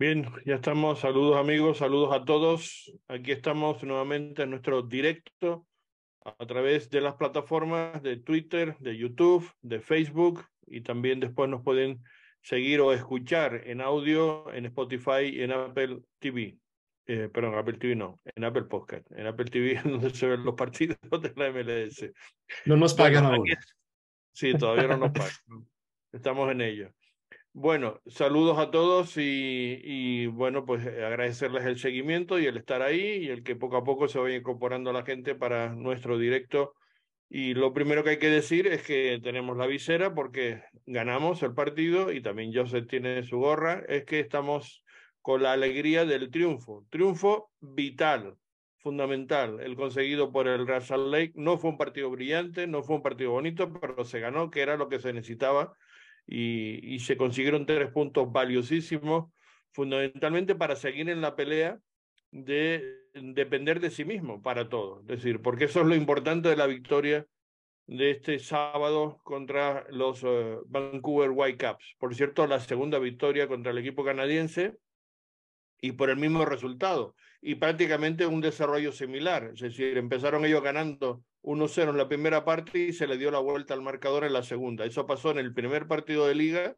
Bien, ya estamos. Saludos amigos, saludos a todos. Aquí estamos nuevamente en nuestro directo a través de las plataformas de Twitter, de YouTube, de Facebook y también después nos pueden seguir o escuchar en audio en Spotify y en Apple TV. Eh, perdón, Apple TV no, en Apple Podcast. En Apple TV donde se ven los partidos de la MLS. No nos pagan aún. Sí, todavía no nos pagan. Estamos en ello. Bueno, saludos a todos y, bueno, pues eh, agradecerles el seguimiento y el estar ahí y el que poco a poco se vaya incorporando la gente para nuestro directo. Y lo primero que hay que decir es que tenemos la visera porque ganamos el partido y también Joseph tiene su gorra, es que estamos con la alegría del triunfo. Triunfo vital, fundamental, el conseguido por el Salt Lake. No fue un partido brillante, no fue un partido bonito, pero se ganó, que era lo que se necesitaba y, se consiguieron tres puntos valiosísimos, fundamentalmente para seguir en la pelea de depender de sí mismo para todo. Es decir, porque eso es lo importante de la victoria de este sábado contra los eh, Vancouver Whitecaps. Por cierto, la segunda victoria contra el equipo canadiense y por el mismo resultado. Y prácticamente un desarrollo similar. Es decir, empezaron ellos ganando 1-0 en la primera parte y se le dio la vuelta al marcador en la segunda. Eso pasó en el primer partido de liga,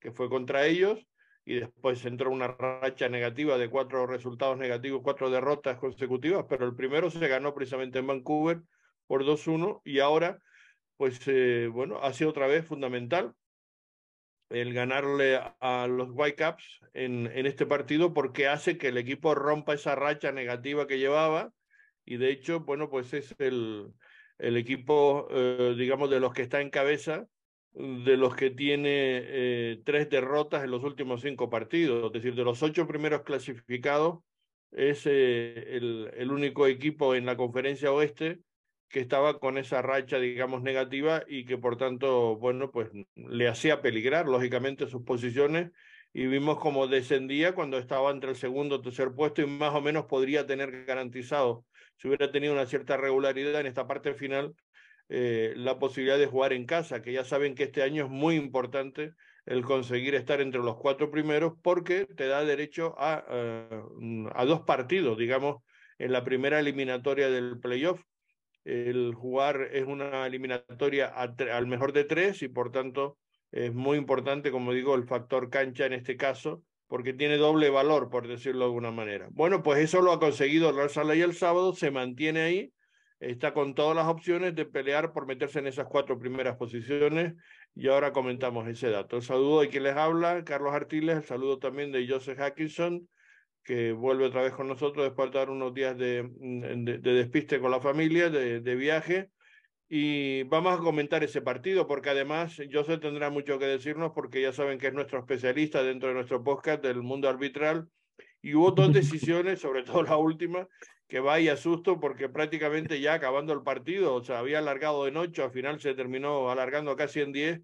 que fue contra ellos, y después entró una racha negativa de cuatro resultados negativos, cuatro derrotas consecutivas, pero el primero se ganó precisamente en Vancouver por 2-1 y ahora, pues eh, bueno, ha sido otra vez fundamental el ganarle a los Whitecaps en, en este partido porque hace que el equipo rompa esa racha negativa que llevaba. Y de hecho, bueno, pues es el, el equipo, eh, digamos, de los que está en cabeza, de los que tiene eh, tres derrotas en los últimos cinco partidos, es decir, de los ocho primeros clasificados, es eh, el, el único equipo en la conferencia oeste que estaba con esa racha, digamos, negativa y que por tanto, bueno, pues le hacía peligrar, lógicamente, sus posiciones y vimos cómo descendía cuando estaba entre el segundo y tercer puesto y más o menos podría tener garantizado si hubiera tenido una cierta regularidad en esta parte final, eh, la posibilidad de jugar en casa, que ya saben que este año es muy importante el conseguir estar entre los cuatro primeros porque te da derecho a, eh, a dos partidos, digamos, en la primera eliminatoria del playoff. El jugar es una eliminatoria al mejor de tres y por tanto es muy importante, como digo, el factor cancha en este caso, porque tiene doble valor, por decirlo de alguna manera. Bueno, pues eso lo ha conseguido el Real y el sábado, se mantiene ahí, está con todas las opciones de pelear por meterse en esas cuatro primeras posiciones y ahora comentamos ese dato. El saludo de quien les habla, Carlos Artiles, el saludo también de Joseph Hackinson, que vuelve otra vez con nosotros después de dar unos días de, de despiste con la familia, de, viaje. Y vamos a comentar ese partido porque además José tendrá mucho que decirnos porque ya saben que es nuestro especialista dentro de nuestro podcast del mundo arbitral. Y hubo dos decisiones, sobre todo la última, que vaya susto porque prácticamente ya acabando el partido, o sea, había alargado en ocho, al final se terminó alargando casi en diez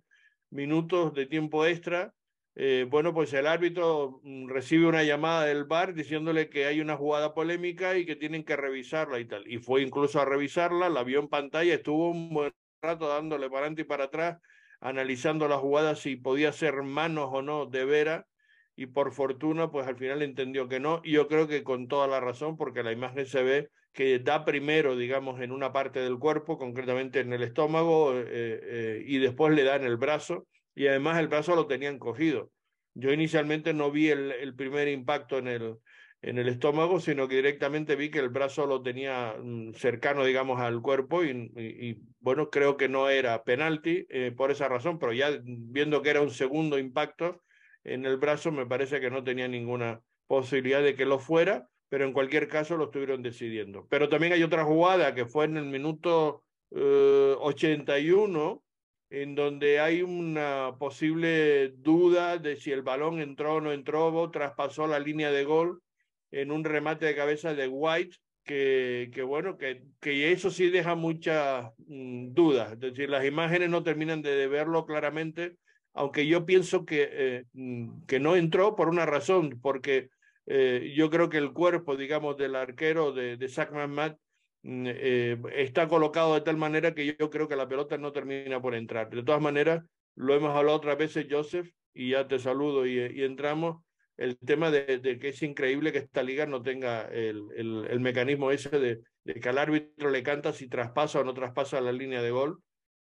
minutos de tiempo extra eh, bueno, pues el árbitro mm, recibe una llamada del bar diciéndole que hay una jugada polémica y que tienen que revisarla y tal. Y fue incluso a revisarla, la vio en pantalla, estuvo un buen rato dándole para adelante y para atrás, analizando la jugada si podía ser manos o no de Vera. Y por fortuna, pues al final entendió que no. Y yo creo que con toda la razón, porque la imagen se ve que da primero, digamos, en una parte del cuerpo, concretamente en el estómago, eh, eh, y después le da en el brazo y además el brazo lo tenían cogido. Yo inicialmente no vi el, el primer impacto en el, en el estómago, sino que directamente vi que el brazo lo tenía mm, cercano, digamos, al cuerpo y, bueno, creo que no era penalti eh, por esa razón, pero ya viendo que era un segundo impacto en el brazo, me parece que no tenía ninguna posibilidad de que lo fuera, pero en cualquier caso lo estuvieron decidiendo. Pero también hay otra jugada que fue en el minuto eh, 81, en donde hay una posible duda de si el balón entró o no entró, traspasó la línea de gol en un remate de cabeza de White, que, que bueno, que, que eso sí deja muchas mm, dudas, es decir, las imágenes no terminan de, verlo claramente, aunque yo pienso que, eh, mm, que no entró por una razón, porque eh, yo creo que el cuerpo, digamos, del arquero de, de Zach Mm, eh, está colocado de tal manera que yo creo que la pelota no termina por entrar. De todas maneras, lo hemos hablado otras veces, Joseph, y ya te saludo y, entramos. el tema de, que es increíble que esta liga no tenga el, mecanismo ese de, que al árbitro le canta si traspasa o no traspasa la línea de gol,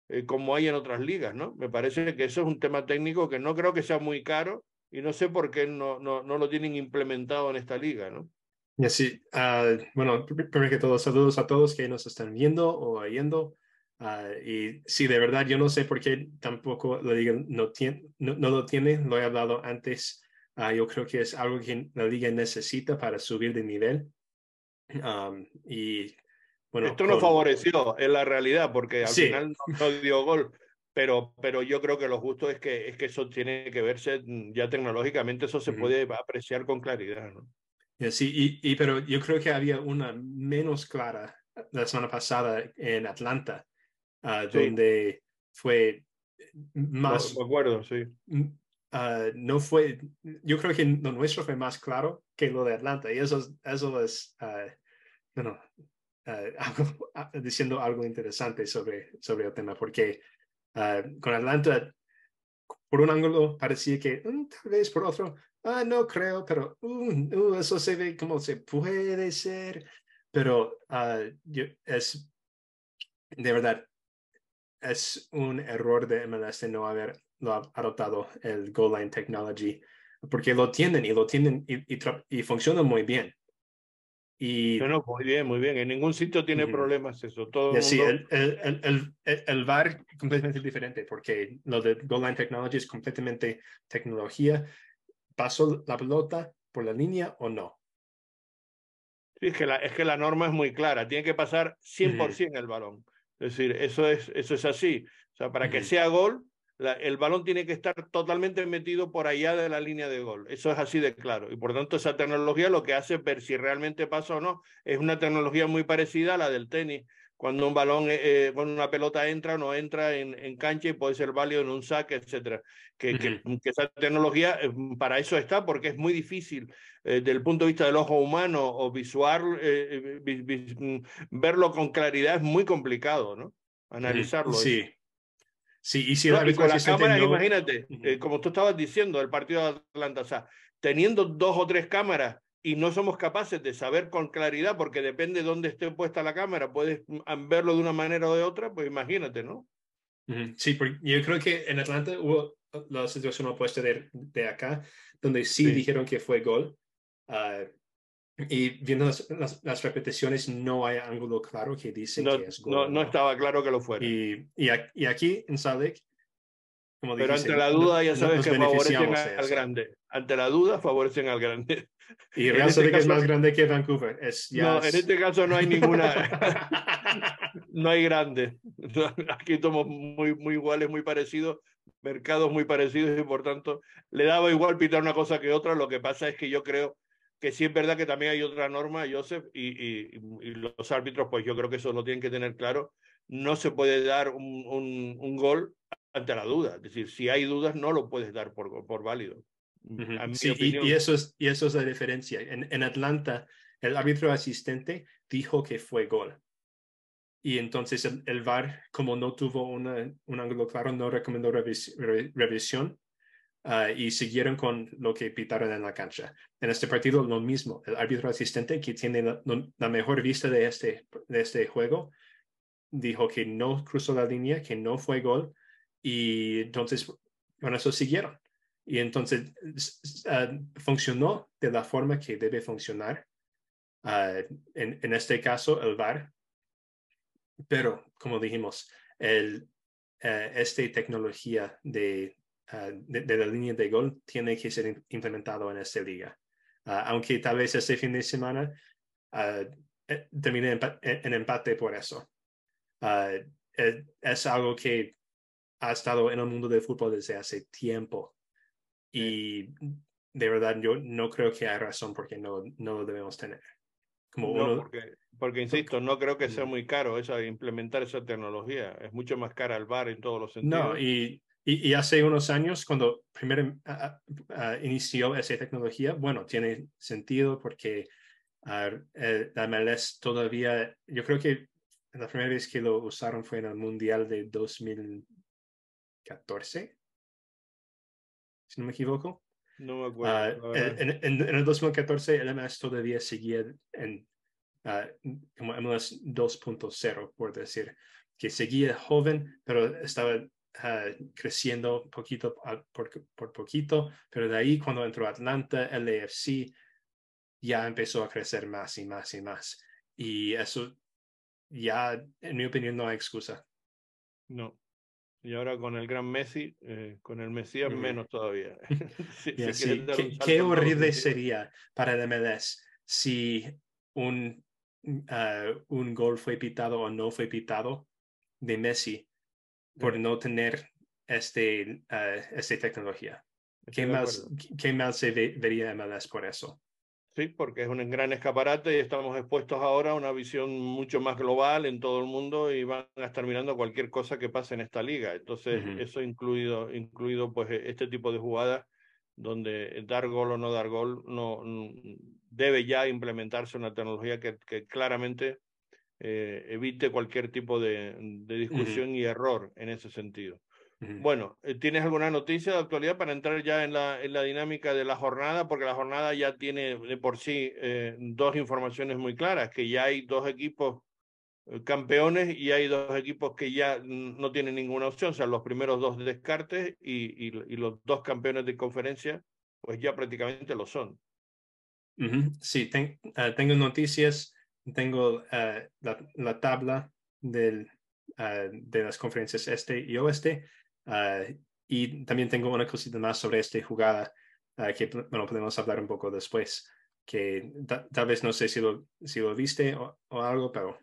eh, como hay en otras ligas, ¿no? Me parece que eso es un tema técnico que no creo que sea muy caro y no sé por qué no, no, no lo tienen implementado en esta liga, ¿no? Y así, uh, bueno, primero que todo, saludos a todos que nos están viendo o oyendo. Uh, y sí, de verdad, yo no sé por qué tampoco la liga no, tiene, no, no lo tiene, lo he hablado antes. Uh, yo creo que es algo que la liga necesita para subir de nivel. Um, y bueno, esto no favoreció en la realidad porque al sí. final no, no, dio gol. Pero, pero yo creo que lo justo es que, es que eso tiene que verse mm, ya tecnológicamente, eso se uh -huh. puede apreciar con claridad. ¿no? Sí, y, y, pero yo creo que había una menos clara la semana pasada en Atlanta, uh, sí. donde fue más... No, acuerdo, sí. Uh, no fue, yo creo que lo nuestro fue más claro que lo de Atlanta, y eso, eso es, uh, bueno, algo, diciendo algo interesante sobre, sobre el tema, porque con Atlanta, por un ángulo parecía que mm, tal vez por otro ah, no creo, pero uh, uh, eso se ve como se puede ser, pero uh, yo, es, de verdad, es un error de MLS no haber adoptado el goal line technology, porque lo tienen y lo tienen y, y, y funciona muy bien. Y, no, no, muy bien, muy bien. En ningún sitio tiene uh -huh. problemas eso. Todo yeah, sí, el, el, el, el, el VAR completamente diferente porque lo de Goal Line Technology es completamente tecnología ¿pasó la pelota por la línea o no? Sí, es que la, es que la norma es muy clara, tiene que pasar 100% uh -huh. el balón. Es decir, eso es, eso es así. O sea, para que sea gol, la, el balón tiene que estar totalmente metido por allá de la línea de gol. Eso es así de claro. Y por tanto, esa tecnología lo que hace ver si realmente pasa o no. Es una tecnología muy parecida a la del tenis cuando un balón, eh, eh, cuando una pelota entra o no entra en, en, cancha y puede ser válido en un saque, etcétera. Que, uh -huh. que, que, esa tecnología eh, para eso está, porque es muy difícil eh, desde el punto de vista del ojo humano o visual, eh, vis, vis, mm, verlo con claridad es muy complicado, ¿no? Analizarlo. Sí. Sí, y si no, y con la cámara, no... imagínate, uh -huh. como tú estabas diciendo, el partido de Atlanta, o sea, teniendo dos o tres cámaras y no somos capaces de saber con claridad, porque depende de dónde esté puesta la cámara, puedes verlo de una manera o de otra, pues imagínate, ¿no? Sí, yo creo que en Atlanta hubo la situación opuesta de, de acá, donde sí, sí, dijeron que fue gol. Uh, y viendo las, las, las, repeticiones, no hay ángulo claro que dice no, que es gol. No, no, estaba claro que lo fuera. Y, y, y aquí en Sadek, como Pero ante la duda, ya sabes que favorecen al grande. Ante la duda, favorecen al grande. Y Real este es más grande que Vancouver. Es, no, en este caso no hay ninguna. no hay grande. Aquí somos muy, muy iguales, muy parecidos, mercados muy parecidos y por tanto le daba igual pitar una cosa que otra. Lo que pasa es que yo creo que sí es verdad que también hay otra norma, Joseph, y, y, y los árbitros, pues yo creo que eso lo tienen que tener claro. No se puede dar un, un, un gol ante la duda. Es decir, si hay dudas, no lo puedes dar por, por válido. Uh -huh. sí, y, y, eso es, y eso es la diferencia. En, en, Atlanta, el árbitro asistente dijo que fue gol. Y entonces el, el VAR, como no tuvo una, un ángulo claro, no recomendó revis, re, revisión uh, y siguieron con lo que pitaron en la cancha. En este partido, lo mismo. El árbitro asistente, que tiene la, la mejor vista de este, de este juego, dijo que no cruzó la línea, que no fue gol. Y entonces, con eso siguieron. Y entonces uh, funcionó de la forma que debe funcionar. Uh, en, en, este caso, el VAR. Pero, como dijimos, el, uh, esta tecnología de, de, de, la línea de gol tiene que ser implementado en esta liga. aunque tal vez este fin de semana eh, termine en, en, empate por eso. Es, es algo que ha estado en el mundo del fútbol desde hace tiempo y de verdad yo no creo que hay razón porque no, no lo debemos tener. Como no, uno... porque, porque, insisto, no creo que sea muy caro esa, implementar esa tecnología. Es mucho más cara el bar en todos los sentidos. No, y, y, y hace unos años, cuando primero uh, uh, inició esa tecnología, bueno, tiene sentido porque uh, la MLS todavía, yo creo que la primera vez que lo usaron fue en el Mundial de 2014 si no me equivoco. No me acuerdo. Ah, en, en, el 2014 el MLS todavía seguía en uh, como MLS 2.0, por decir, que seguía joven, pero estaba uh, creciendo poquito por, por, poquito, pero de ahí cuando entró Atlanta, LAFC ya empezó a crecer más y más y más. Y eso ya, en mi opinión, no hay excusa. No. Y ahora con el gran Messi, eh, con el Mesías menos todavía. ¿Qué, horrible sería para el MLS si un, uh, un gol fue pitado o no fue pitado de Messi por no tener este, uh, esta tecnología. ¿Qué más, ¿Qué más se vería MLS por eso? Sí, porque es un gran escaparate y estamos expuestos ahora a una visión mucho más global en todo el mundo y van a estar mirando cualquier cosa que pase en esta liga. Entonces, eso incluido, incluido pues este tipo de jugadas donde dar gol o no dar gol no, debe ya implementarse una tecnología que, que claramente eh, evite cualquier tipo de, de discusión y error en ese sentido. Bueno, eh, ¿tienes alguna noticia de actualidad para entrar ya en la, en la dinámica de la jornada? Porque la jornada ya tiene de por sí eh, dos informaciones muy claras, que ya hay dos equipos eh, campeones y hay dos equipos que ya no tienen ninguna opción, o sea, los primeros dos descartes y, y, los dos campeones de conferencia, pues ya prácticamente lo son. Sí, tengo noticias, tengo la, la, tabla del, de las conferencias este y oeste. Ah, y también tengo una cosita más sobre esta jugada ah, que bueno, podemos hablar un poco después, que tal vez no sé si lo, si lo viste o, algo, pero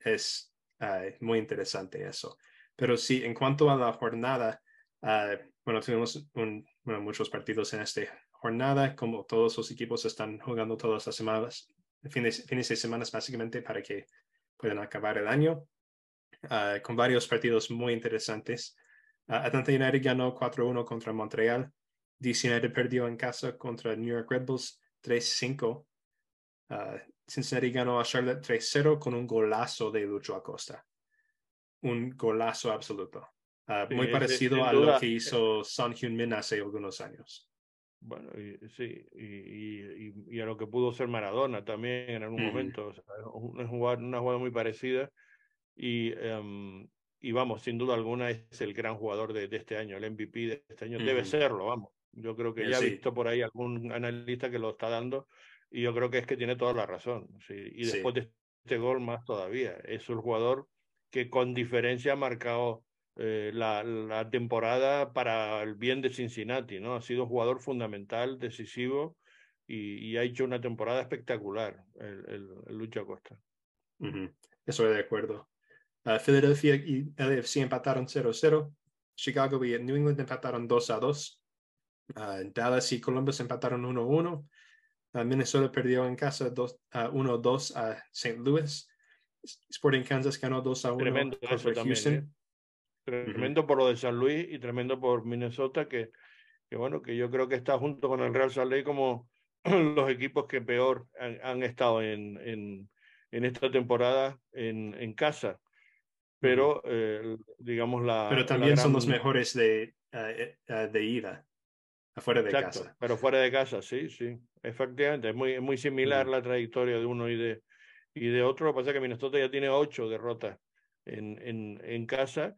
es ah, muy interesante eso. Pero sí, en cuanto a la jornada, bueno, tenemos un, bueno, muchos partidos en esta jornada, como todos los equipos están jugando todas las semanas, fines, fines de semana básicamente para que puedan acabar el año, con varios partidos muy interesantes. Atlanta United ganó 4-1 contra Montreal. DC United perdió en casa contra New York Red Bulls 3-5. Cincinnati ganó a Charlotte 3-0 con un golazo de Lucho Acosta. Un golazo absoluto. muy parecido a lo que hizo Son Heung-min hace algunos años. Bueno, sí, y, a lo que pudo ser Maradona también en algún momento. una, jugada, una jugada muy parecida. Y em, y vamos, sin duda alguna es el gran jugador de, este año, el MVP de este año. Debe serlo, vamos. Yo creo que ya he visto por ahí algún analista que lo está dando y yo creo que es que tiene toda la razón. Y después de este gol más todavía. Es un jugador que con diferencia ha marcado eh, la, la, temporada para el bien de Cincinnati, ¿no? Ha sido un jugador fundamental, decisivo y, ha hecho una temporada espectacular el, el, Lucha Costa. Estoy de acuerdo. Uh, Philadelphia y LAFC empataron 0-0. Chicago y New England empataron 2-2. Uh, Dallas y Columbus empataron 1-1. Uh, Minnesota perdió en casa 1-2 a St. Louis. Sporting Kansas ganó 2-1 Tremendo contra Houston. ¿eh? Tremendo por lo de San Luis y tremendo por Minnesota, que, que bueno, que yo creo que está junto con el Real Salt Lake como los equipos que peor han, estado en, en, en, esta temporada en, en casa pero eh, digamos la... Pero también son los mejores de, eh, de ida, afuera de casa. Pero fuera de casa, sí, sí, efectivamente. Es muy, muy similar la trayectoria de uno y de, y de otro. Lo que pasa es que Minnesota ya tiene ocho derrotas en, en, en casa,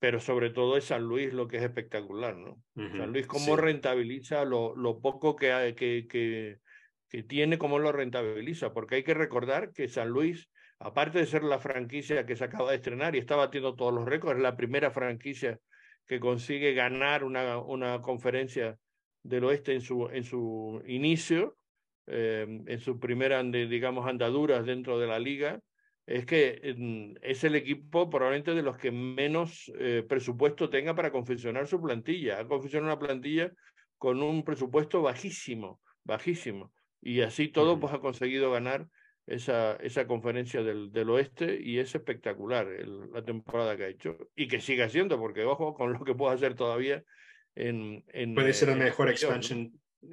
pero sobre todo es San Luis lo que es espectacular, ¿no? San Luis cómo rentabiliza lo, lo poco que, que, que, que tiene, cómo lo rentabiliza, porque hay que recordar que San Luis aparte de ser la franquicia que se acaba de estrenar y está batiendo todos los récords, es la primera franquicia que consigue ganar una, una conferencia del oeste en su, en su inicio, em, en su primera, digamos, andaduras dentro de la liga, es que es el equipo probablemente de los que menos eh, presupuesto tenga para confeccionar su plantilla. Ha confeccionado una plantilla con un presupuesto bajísimo, bajísimo. Y así todo, pues ha conseguido ganar esa, esa conferencia del, del oeste y es espectacular la temporada que ha hecho y que sigue haciendo, porque ojo con lo que puede hacer todavía en... en puede ser el mejor expansion,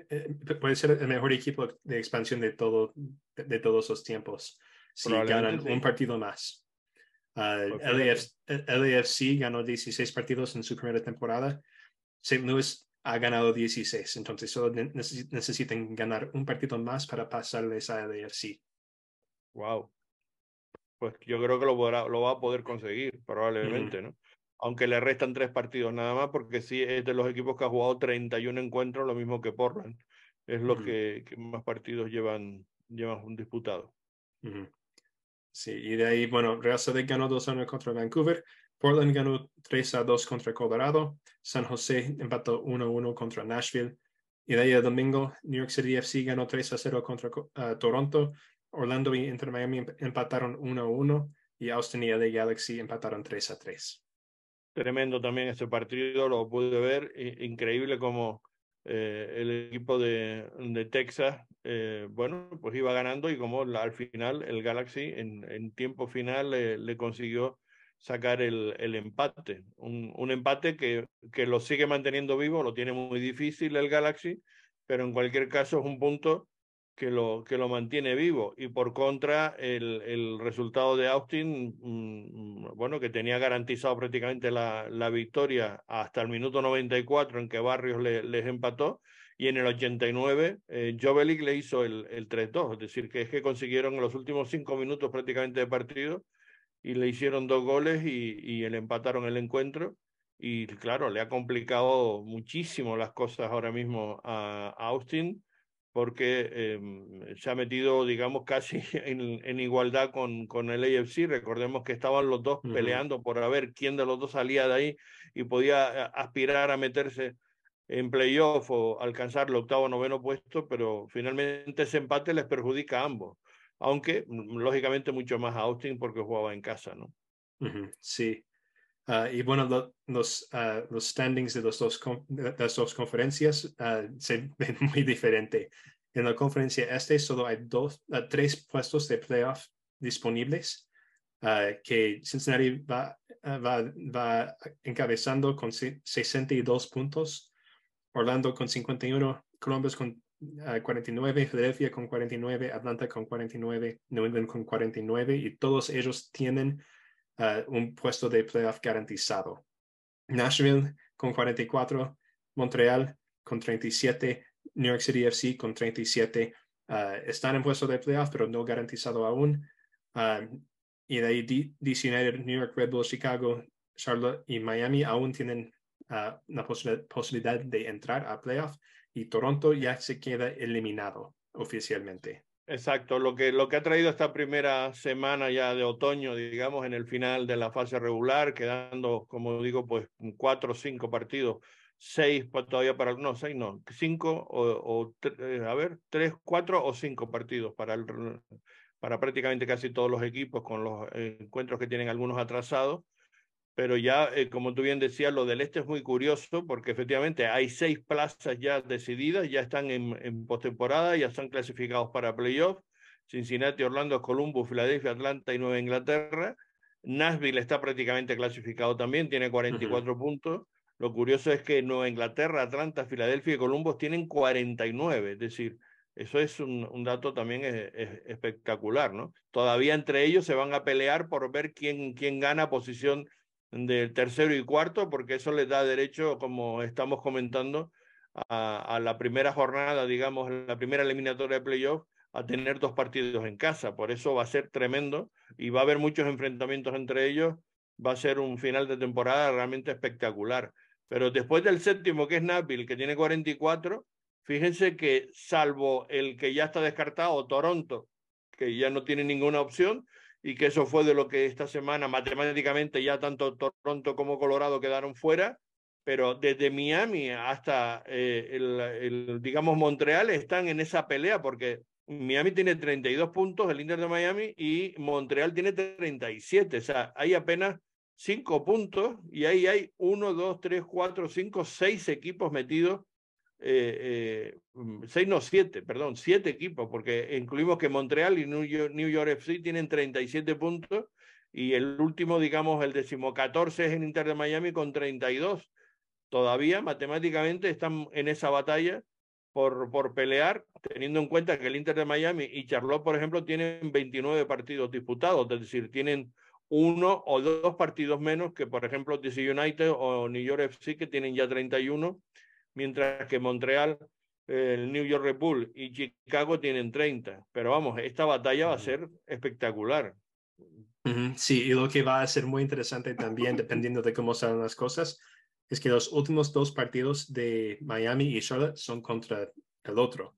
eh, puede ser el mejor equipo de expansión de, todo, de, todos los tiempos si ganan un partido más. Uh, LAFC, LAFC ganó 16 partidos en su primera temporada. St. Louis ha ganado 16, entonces solo necesitan ganar un partido más para pasarles a AFC. Wow. Pues yo creo que lo, lo va a poder conseguir, probablemente, ¿no? Aunque le restan tres partidos nada más, porque sí es de los equipos que ha jugado 31 encuentros, lo mismo que Portland. Es los que, más partidos llevan, llevan disputados. Sí, y de ahí, bueno, Real Salt ganó 2 a 1 contra Vancouver, Portland ganó 3 a 2 contra Colorado, San José empató 1 a 1 contra Nashville, y de ahí el domingo, New York City FC ganó 3 a 0 contra uh, Toronto, Orlando y Inter Miami empataron 1 a 1, y Austin y LA Galaxy empataron 3 a 3. Tremendo también ese partido, lo pude ver, increíble como eh, el equipo de, Texas, eh, bueno, pues iba ganando y como al final el Galaxy en, tiempo final le consiguió sacar el, el empate. Un, un, empate que, que lo sigue manteniendo vivo, lo tiene muy difícil el Galaxy, pero en cualquier caso es un punto que lo, que lo mantiene vivo. Y por contra, el, el resultado de Austin, mm, bueno, que tenía garantizado prácticamente la, la victoria hasta el minuto 94 en que Barrios le, les empató. Y en el 89, eh, Jovelik le hizo el, el 3-2, es decir, que es que consiguieron en los últimos cinco minutos prácticamente de partido y le hicieron dos goles y, y le empataron el encuentro. Y claro, le ha complicado muchísimo las cosas ahora mismo a, Austin porque eh, se ha metido, digamos, casi en, en, igualdad con, con el AFC. Recordemos que estaban los dos peleando por a ver quién de los dos salía de ahí y podía eh, aspirar a meterse en playoff o alcanzar el octavo o noveno puesto, pero finalmente ese empate les perjudica a ambos aunque mm, lógicamente mucho más a Austin porque jugaba en casa, ¿no? Sí. Ah, y bueno, los, uh, los standings de, los dos, las dos conferencias uh, se ven muy diferente. En la conferencia este solo hay dos, tres puestos de playoff disponibles que Cincinnati va, va, va encabezando con 62 puntos, Orlando con 51, Columbus con 49, Philadelphia con 49, Atlanta con 49, New England con 49 y todos ellos tienen ah, un puesto de playoff garantizado. Nashville con 44, Montreal con 37, New York City FC con 37. Ah, están en puesto de playoff, pero no garantizado aún. Ah, y de ahí DC United, New York Red Bull, Chicago, Charlotte y Miami aún tienen la posibilidad de entrar a playoff y Toronto ya se queda eliminado oficialmente. Exacto, lo que, lo que ha traído esta primera semana ya de otoño, digamos, en el final de la fase regular, quedando, como digo, pues cuatro o cinco partidos, seis todavía para, no, seis no, cinco o, eh, a ver, tres, cuatro o cinco partidos para, el, para prácticamente casi todos los equipos con los encuentros que tienen algunos atrasados pero ya, eh, como tú bien decías, lo del este es muy curioso porque efectivamente hay seis plazas ya decididas, ya están en, en postemporada, ya están clasificados para playoff. Cincinnati, Orlando, Columbus, Filadelfia, Atlanta y Nueva Inglaterra. Nashville está prácticamente clasificado también, tiene 44 puntos. Lo curioso es que Nueva Inglaterra, Atlanta, Filadelfia y Columbus tienen 49, es decir, eso es un, un dato también es, espectacular, ¿no? Todavía entre ellos se van a pelear por ver quién, quién gana posición del tercero y cuarto, porque eso les da derecho, como estamos comentando, a, la primera jornada, digamos, la primera eliminatoria de playoff, a tener dos partidos en casa. Por eso va a ser tremendo y va a haber muchos enfrentamientos entre ellos. Va a ser un final de temporada realmente espectacular. Pero después del séptimo, que es Nashville, que tiene 44, fíjense que salvo el que ya está descartado, Toronto, que ya no tiene ninguna opción, y que eso fue de lo que esta semana matemáticamente ya tanto Toronto como Colorado quedaron fuera, pero desde Miami hasta eh, el, digamos, Montreal están en esa pelea porque Miami tiene 32 puntos, el Inter de Miami, y Montreal tiene 37, o sea, hay apenas 5 puntos y ahí hay 1, 2, 3, 4, 5, 6 equipos metidos eh, eh, mm, seis, no, siete, perdón, siete equipos, porque incluimos que Montreal y New York, New York FC tienen 37 puntos y el último, digamos, el decimocatorce es en Inter de Miami con 32. Todavía matemáticamente están en esa batalla por, por pelear, teniendo en cuenta que el Inter de Miami y Charlotte, por ejemplo, tienen 29 partidos disputados, es decir, tienen uno o dos partidos menos que, por ejemplo, DC United o New York FC, que tienen ya 31 mientras que Montreal, el New York Red Bull y Chicago tienen 30. Pero vamos, esta batalla va a ser espectacular. Sí, y lo que va a ser muy interesante también, dependiendo de cómo salen las cosas, es que los últimos dos partidos de Miami y Charlotte son contra el otro.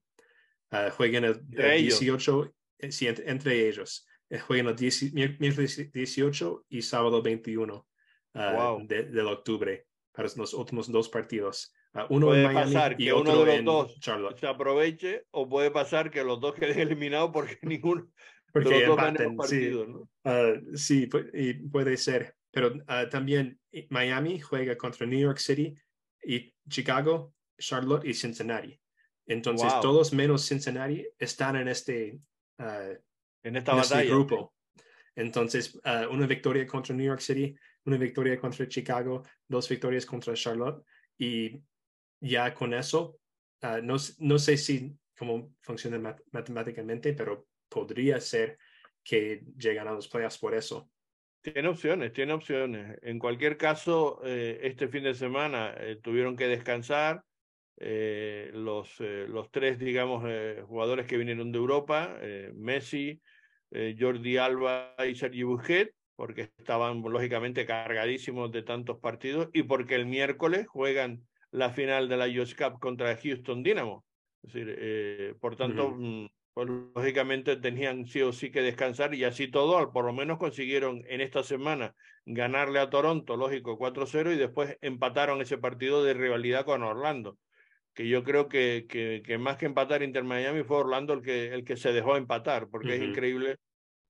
Uh, juegan el, 18, eh, sí, entre, ellos. Eh, juegan el miércoles 18 y sábado 21 uh, de, del octubre para los últimos dos partidos. Uh, uno puede en Miami pasar y que otro uno de los dos Charlotte. se aproveche o puede pasar que los dos queden eliminados porque ninguno Porque de los dos ganen sí. partidos, ¿no? Uh, sí, y puede ser. Pero uh, también eh, Miami juega contra New York City y Chicago, Charlotte y Cincinnati. Entonces, Wow. todos menos Cincinnati están en este, uh, en esta en este batalla. grupo. Entonces, una victoria contra New York City, una victoria contra Chicago, dos victorias contra Charlotte. Y ya con eso, uh, no, no sé si cómo funciona mat- matemáticamente, pero podría ser que llegan a los playoffs por eso. Tiene opciones, tiene opciones. En cualquier caso, eh, este fin de semana eh, tuvieron que descansar eh, los, los tres, digamos, jugadores que vinieron de Europa, Messi, Jordi Alba y Sergi Busquets, porque estaban lógicamente cargadísimos de tantos partidos y porque el miércoles juegan la final de la US Cup contra Houston Dynamo. Es decir, eh, por tanto, mm, pues lógicamente tenían sí o sí que descansar y así todo, al- por lo menos consiguieron en esta semana ganarle a Toronto, lógico, 4-0 y después empataron ese partido de rivalidad con Orlando, que yo creo que, que, que más que empatar Inter Miami fue Orlando el que, el que se dejó empatar, porque es increíble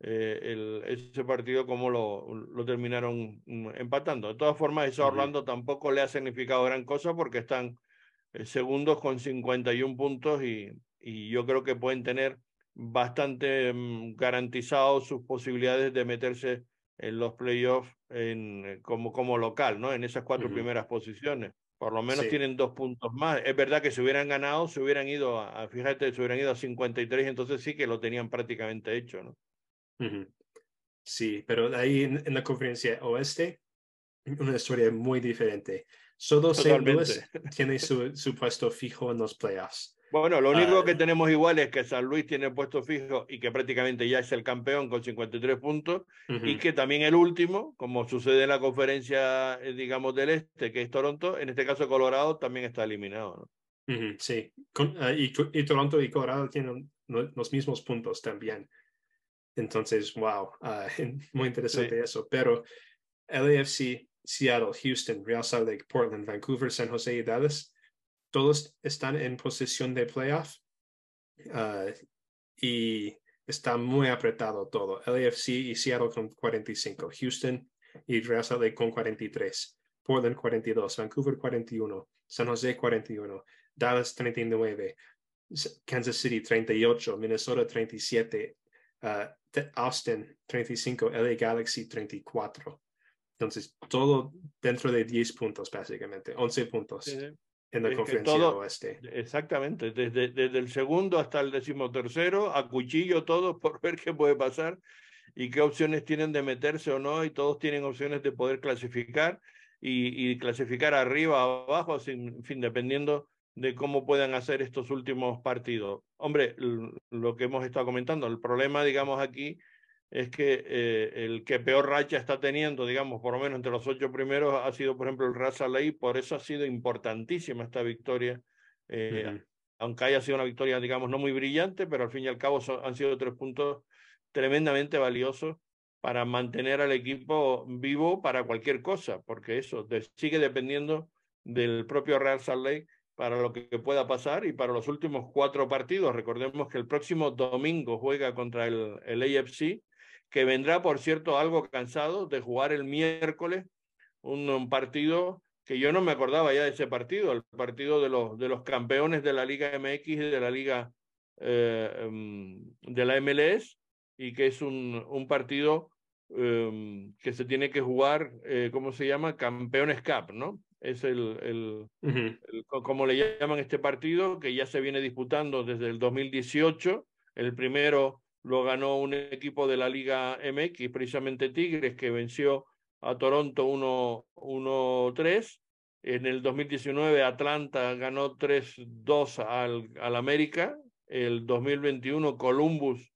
eh, el, ese partido cómo lo, lo terminaron mm, empatando. De todas formas, eso a. Orlando tampoco le ha significado gran cosa porque están eh, segundos con 51 puntos y, y yo creo que pueden tener bastante mm, garantizados sus posibilidades de meterse en los playoffs en, eh, como, como local, ¿no? En esas cuatro primeras posiciones. Por lo menos Sí. tienen dos puntos más. Es verdad que si hubieran ganado, se hubieran ido a, a- fíjate, se hubieran ido a 53, entonces sí que lo tenían prácticamente hecho, ¿no? Sí, pero ahí en, en la conferencia oeste, una historia muy diferente. Solo St. Louis tiene su, su puesto fijo en los playoffs. Bueno, lo único Ah. que tenemos igual es que San Luis tiene puesto fijo y que prácticamente ya es el campeón con 53 puntos y Ujú. que también el último, como sucede en la conferencia, eh, digamos, del este, que es Toronto, en este caso Colorado también está eliminado. Sí, Con- ah, y, y Toronto y Colorado tienen lo- los mismos puntos también. Entonces, wow, ah, muy interesante eso. Pero LAFC, Seattle, Houston, Real Salt Lake, Portland, Vancouver, San Jose y Dallas, todos están en posición de playoff ah, y está muy apretado todo. LAFC y Seattle con 45, Houston y Real Salt Lake con 43, Portland 42, Vancouver 41, San Jose 41, Dallas 39, S- Kansas City 38, Minnesota 37, uh, Austin 35, LA Galaxy 34. Entonces, todo dentro de 10 puntos, básicamente, 11 puntos en la Es conferencia todo- oeste. Exactamente, desde, desde el segundo hasta el decimotercero, a cuchillo todo por ver qué puede pasar y qué opciones tienen de meterse o no, y todos tienen opciones de poder clasificar y, y clasificar arriba o abajo, sin, en fin, dependiendo de cómo puedan hacer estos últimos partidos. Hombre, lo que hemos estado comentando, el problema, digamos, aquí es que eh, el que peor racha está teniendo, digamos, por lo menos entre los ocho primeros, ha sido, por ejemplo, el Raza Ley, por eso ha sido importantísima esta victoria, eh, Ujú. aunque haya sido una victoria, digamos, no muy brillante, pero al fin y al cabo son- han sido tres puntos tremendamente valiosos para mantener al equipo vivo para cualquier cosa, porque eso de- sigue dependiendo del propio Real Salt Lake para lo que pueda pasar y para los últimos cuatro partidos. Recordemos que el próximo domingo juega contra el, el AFC, que vendrá, por cierto, algo cansado de jugar el miércoles un, partido que yo no me acordaba ya de ese partido, el partido de los, de los campeones de la Liga MX y de la Liga eh, em, de la MLS, y que es un, un partido em, que se tiene que jugar, eh, ¿cómo se llama? Campeones Cup, ¿no? Es el, el, Ujú. el- co- como le llaman este partido, que ya se viene disputando desde el 2018. El primero lo ganó un equipo de la Liga MX, precisamente Tigres, que venció a Toronto 1 1-3. En el 2019 Atlanta ganó 3-2 al, al América. El 2021 Columbus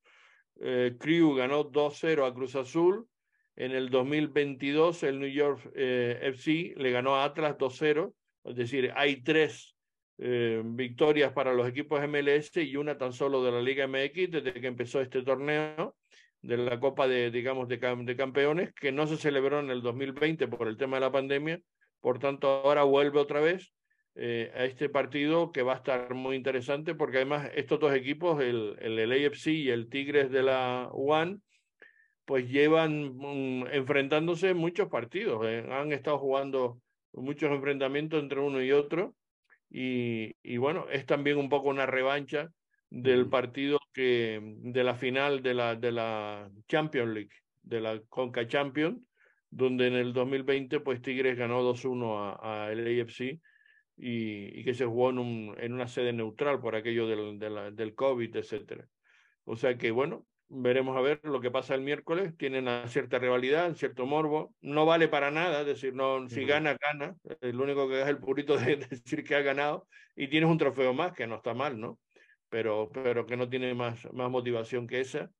eh, Crew ganó 2-0 a Cruz Azul. En el 2022 el New York eh, FC le ganó a Atlas 2-0. Es decir, hay tres eh, victorias para los equipos MLS y una tan solo de la Liga MX desde que empezó este torneo de la Copa de, digamos, de, de Campeones, que no se celebró en el 2020 por el tema de la pandemia. Por tanto, ahora vuelve otra vez eh, a este partido que va a estar muy interesante porque además estos dos equipos, el, el, AFC y el Tigres de la One, pues llevan mm, enfrentándose muchos partidos. Eh. Han estado jugando muchos enfrentamientos entre uno y otro. Y, y, bueno, es también un poco una revancha del partido que de la final de la de la Champions League, de la Conca Champions, donde en el 2020 pues Tigres ganó 2-1 a, a, el AFC y, que se jugó en, un, en una sede neutral por aquello del, del COVID, etcétera. O sea que, bueno, veremos a ver lo que pasa el miércoles. Tienen una cierta rivalidad, cierto morbo. No vale para nada, es decir, no, si gana, gana. El único que es el purito de decir que ha ganado y tienes un trofeo más, que no está mal, ¿no? Pero, pero que no tiene más, más motivación que esa.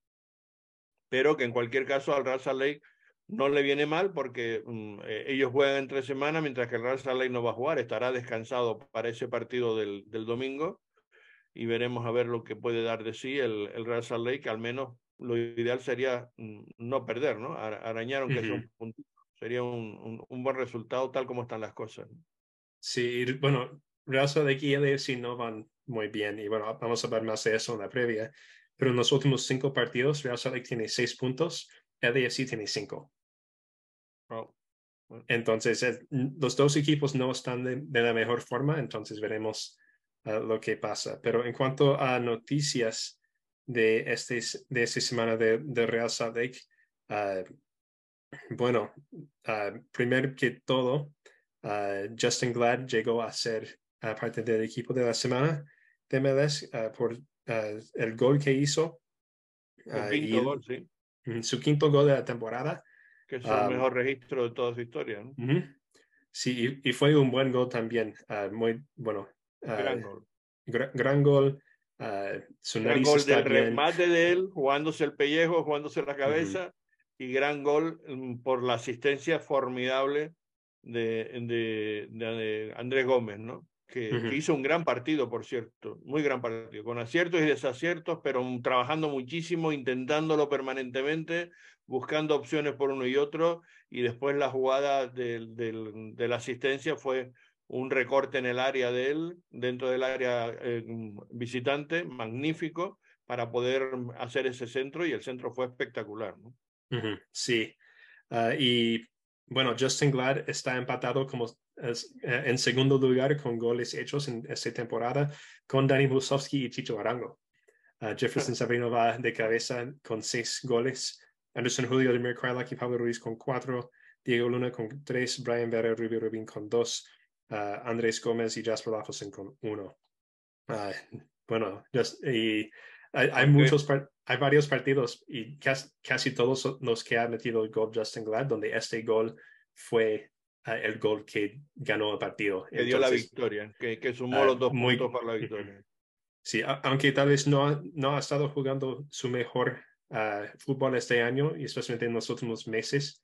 Pero que en cualquier caso al Raza Lake no le viene mal porque mm, eh, ellos juegan entre semana mientras que el Real Salt Lake no va a jugar, estará descansado para ese partido del, del, domingo y veremos a ver lo que puede dar de sí el, el Real Salt Lake, al menos lo ideal sería mm, no perder, ¿no? Arañar aunque sea un puntito. Sería un, un, buen resultado tal como están las cosas. Sí, bueno, Real Salt Lake y LAFC no van muy bien y bueno, vamos a ver más de eso en la previa, pero en los últimos cinco partidos Real Salt Lake tiene seis puntos, LAFC tiene cinco. Entonces, los dos equipos no están de, la mejor forma, entonces veremos uh, lo que pasa. Pero en cuanto a noticias de, este, de esta semana de, de Real Salt Lake, uh, bueno, uh, primero que todo, Justin Glad llegó a ser parte del equipo de la semana de MLS por el gol que hizo. Su quinto gol de la temporada que es el mejor registro de toda su historia. Sí, y, fue un buen gol también, ah, muy bueno. Ah, gran gol. gran gol. Uh, su gran gol del remate de él, jugándose el pellejo, jugándose la cabeza, y gran gol mm, por la asistencia formidable de, de, de Andrés Gómez, ¿no? que, hizo un gran partido, por cierto, muy gran partido, con aciertos y desaciertos, pero trabajando muchísimo, intentándolo permanentemente, buscando opciones por uno y otro, y después la jugada de la asistencia fue un recorte en el área de él, dentro del área eh, visitante, magnífico, para poder hacer ese centro, y el centro fue espectacular. ¿no? Sí, ah, y bueno, Justin Glad está empatado como eh, en segundo lugar con goles hechos en esta temporada con Dani Musovski y Chicho Arango. Uh, Jefferson Sabrino va de cabeza con seis goles. Anderson Julio, Demir Krylak y Pablo Ruiz con cuatro. Diego Luna con tres. Brian Vera, Rubio Rubin con dos. Uh, Andrés Gómez y Jasper Lafosen con uno. Uh, bueno, y hay, hay muchos, hay varios partidos y casi, casi, todos los que ha metido el gol Justin Glad, donde este gol fue el gol que ganó el partido. Que dio la victoria, que, que sumó los dos puntos para la victoria. Sí, aunque tal vez no, no ha estado jugando su mejor fútbol este año, y especialmente en los últimos meses,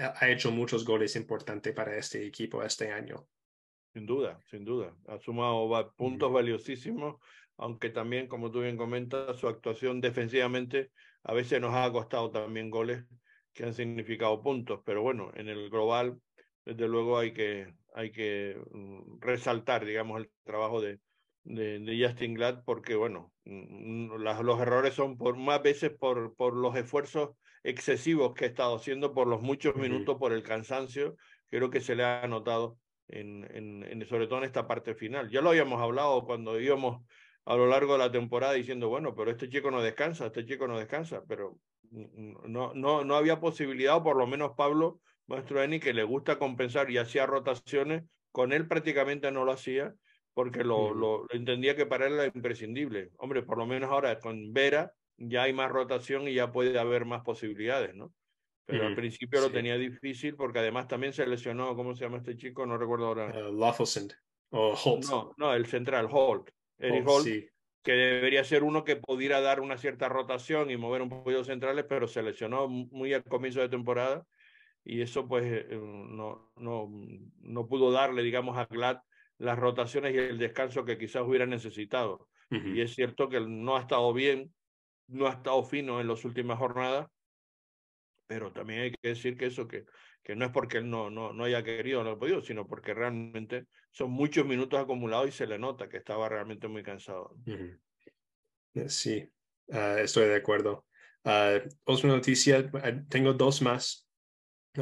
ha hecho muchos goles importantes para este equipo este año. Sin duda, sin duda. Ha sumado puntos valiosísimos, aunque también, como tú bien comentas, su actuación defensivamente a veces nos ha costado también goles que han significado puntos, pero bueno, en el global, desde luego hay que, hay que mm, resaltar, digamos, el trabajo de, de, Justin Glad, porque bueno, mm, los errores son por más veces por, por los esfuerzos excesivos que ha estado haciendo, por los muchos minutos, por el cansancio, creo que se le ha notado en, en, sobre todo en esta parte final. Ya lo habíamos hablado cuando íbamos a lo largo de la temporada diciendo, bueno, pero este chico no descansa, este chico no descansa, pero no, no, no había posibilidad, o por lo menos Pablo Mastroeni, que le gusta compensar y hacía rotaciones, con él prácticamente no lo hacía, porque lo, lo, entendía que para él era imprescindible. Hombre, por lo menos ahora con Vera ya hay más rotación y ya puede haber más posibilidades, ¿no? Pero al principio lo tenía difícil porque además también se lesionó, ¿cómo se llama este chico? No recuerdo ahora. Uh, o Holt. No, no, el central, Holt. Eric Holt, que debería ser uno que pudiera dar una cierta rotación y mover un poquito los centrales, pero se lesionó muy al comienzo de temporada y eso pues eh, no, no, no pudo darle, digamos, a Glad las rotaciones y el descanso que quizás hubiera necesitado. Y es cierto que no ha estado bien, no ha estado fino en las últimas jornadas, pero también hay que decir que eso, que, que no es porque él no, no, no haya querido no ha podido, sino porque realmente son muchos minutos acumulados y se le nota que estaba realmente muy cansado. Eh, sí, ah, estoy de acuerdo. Uh, otra noticia, ah, tengo dos más.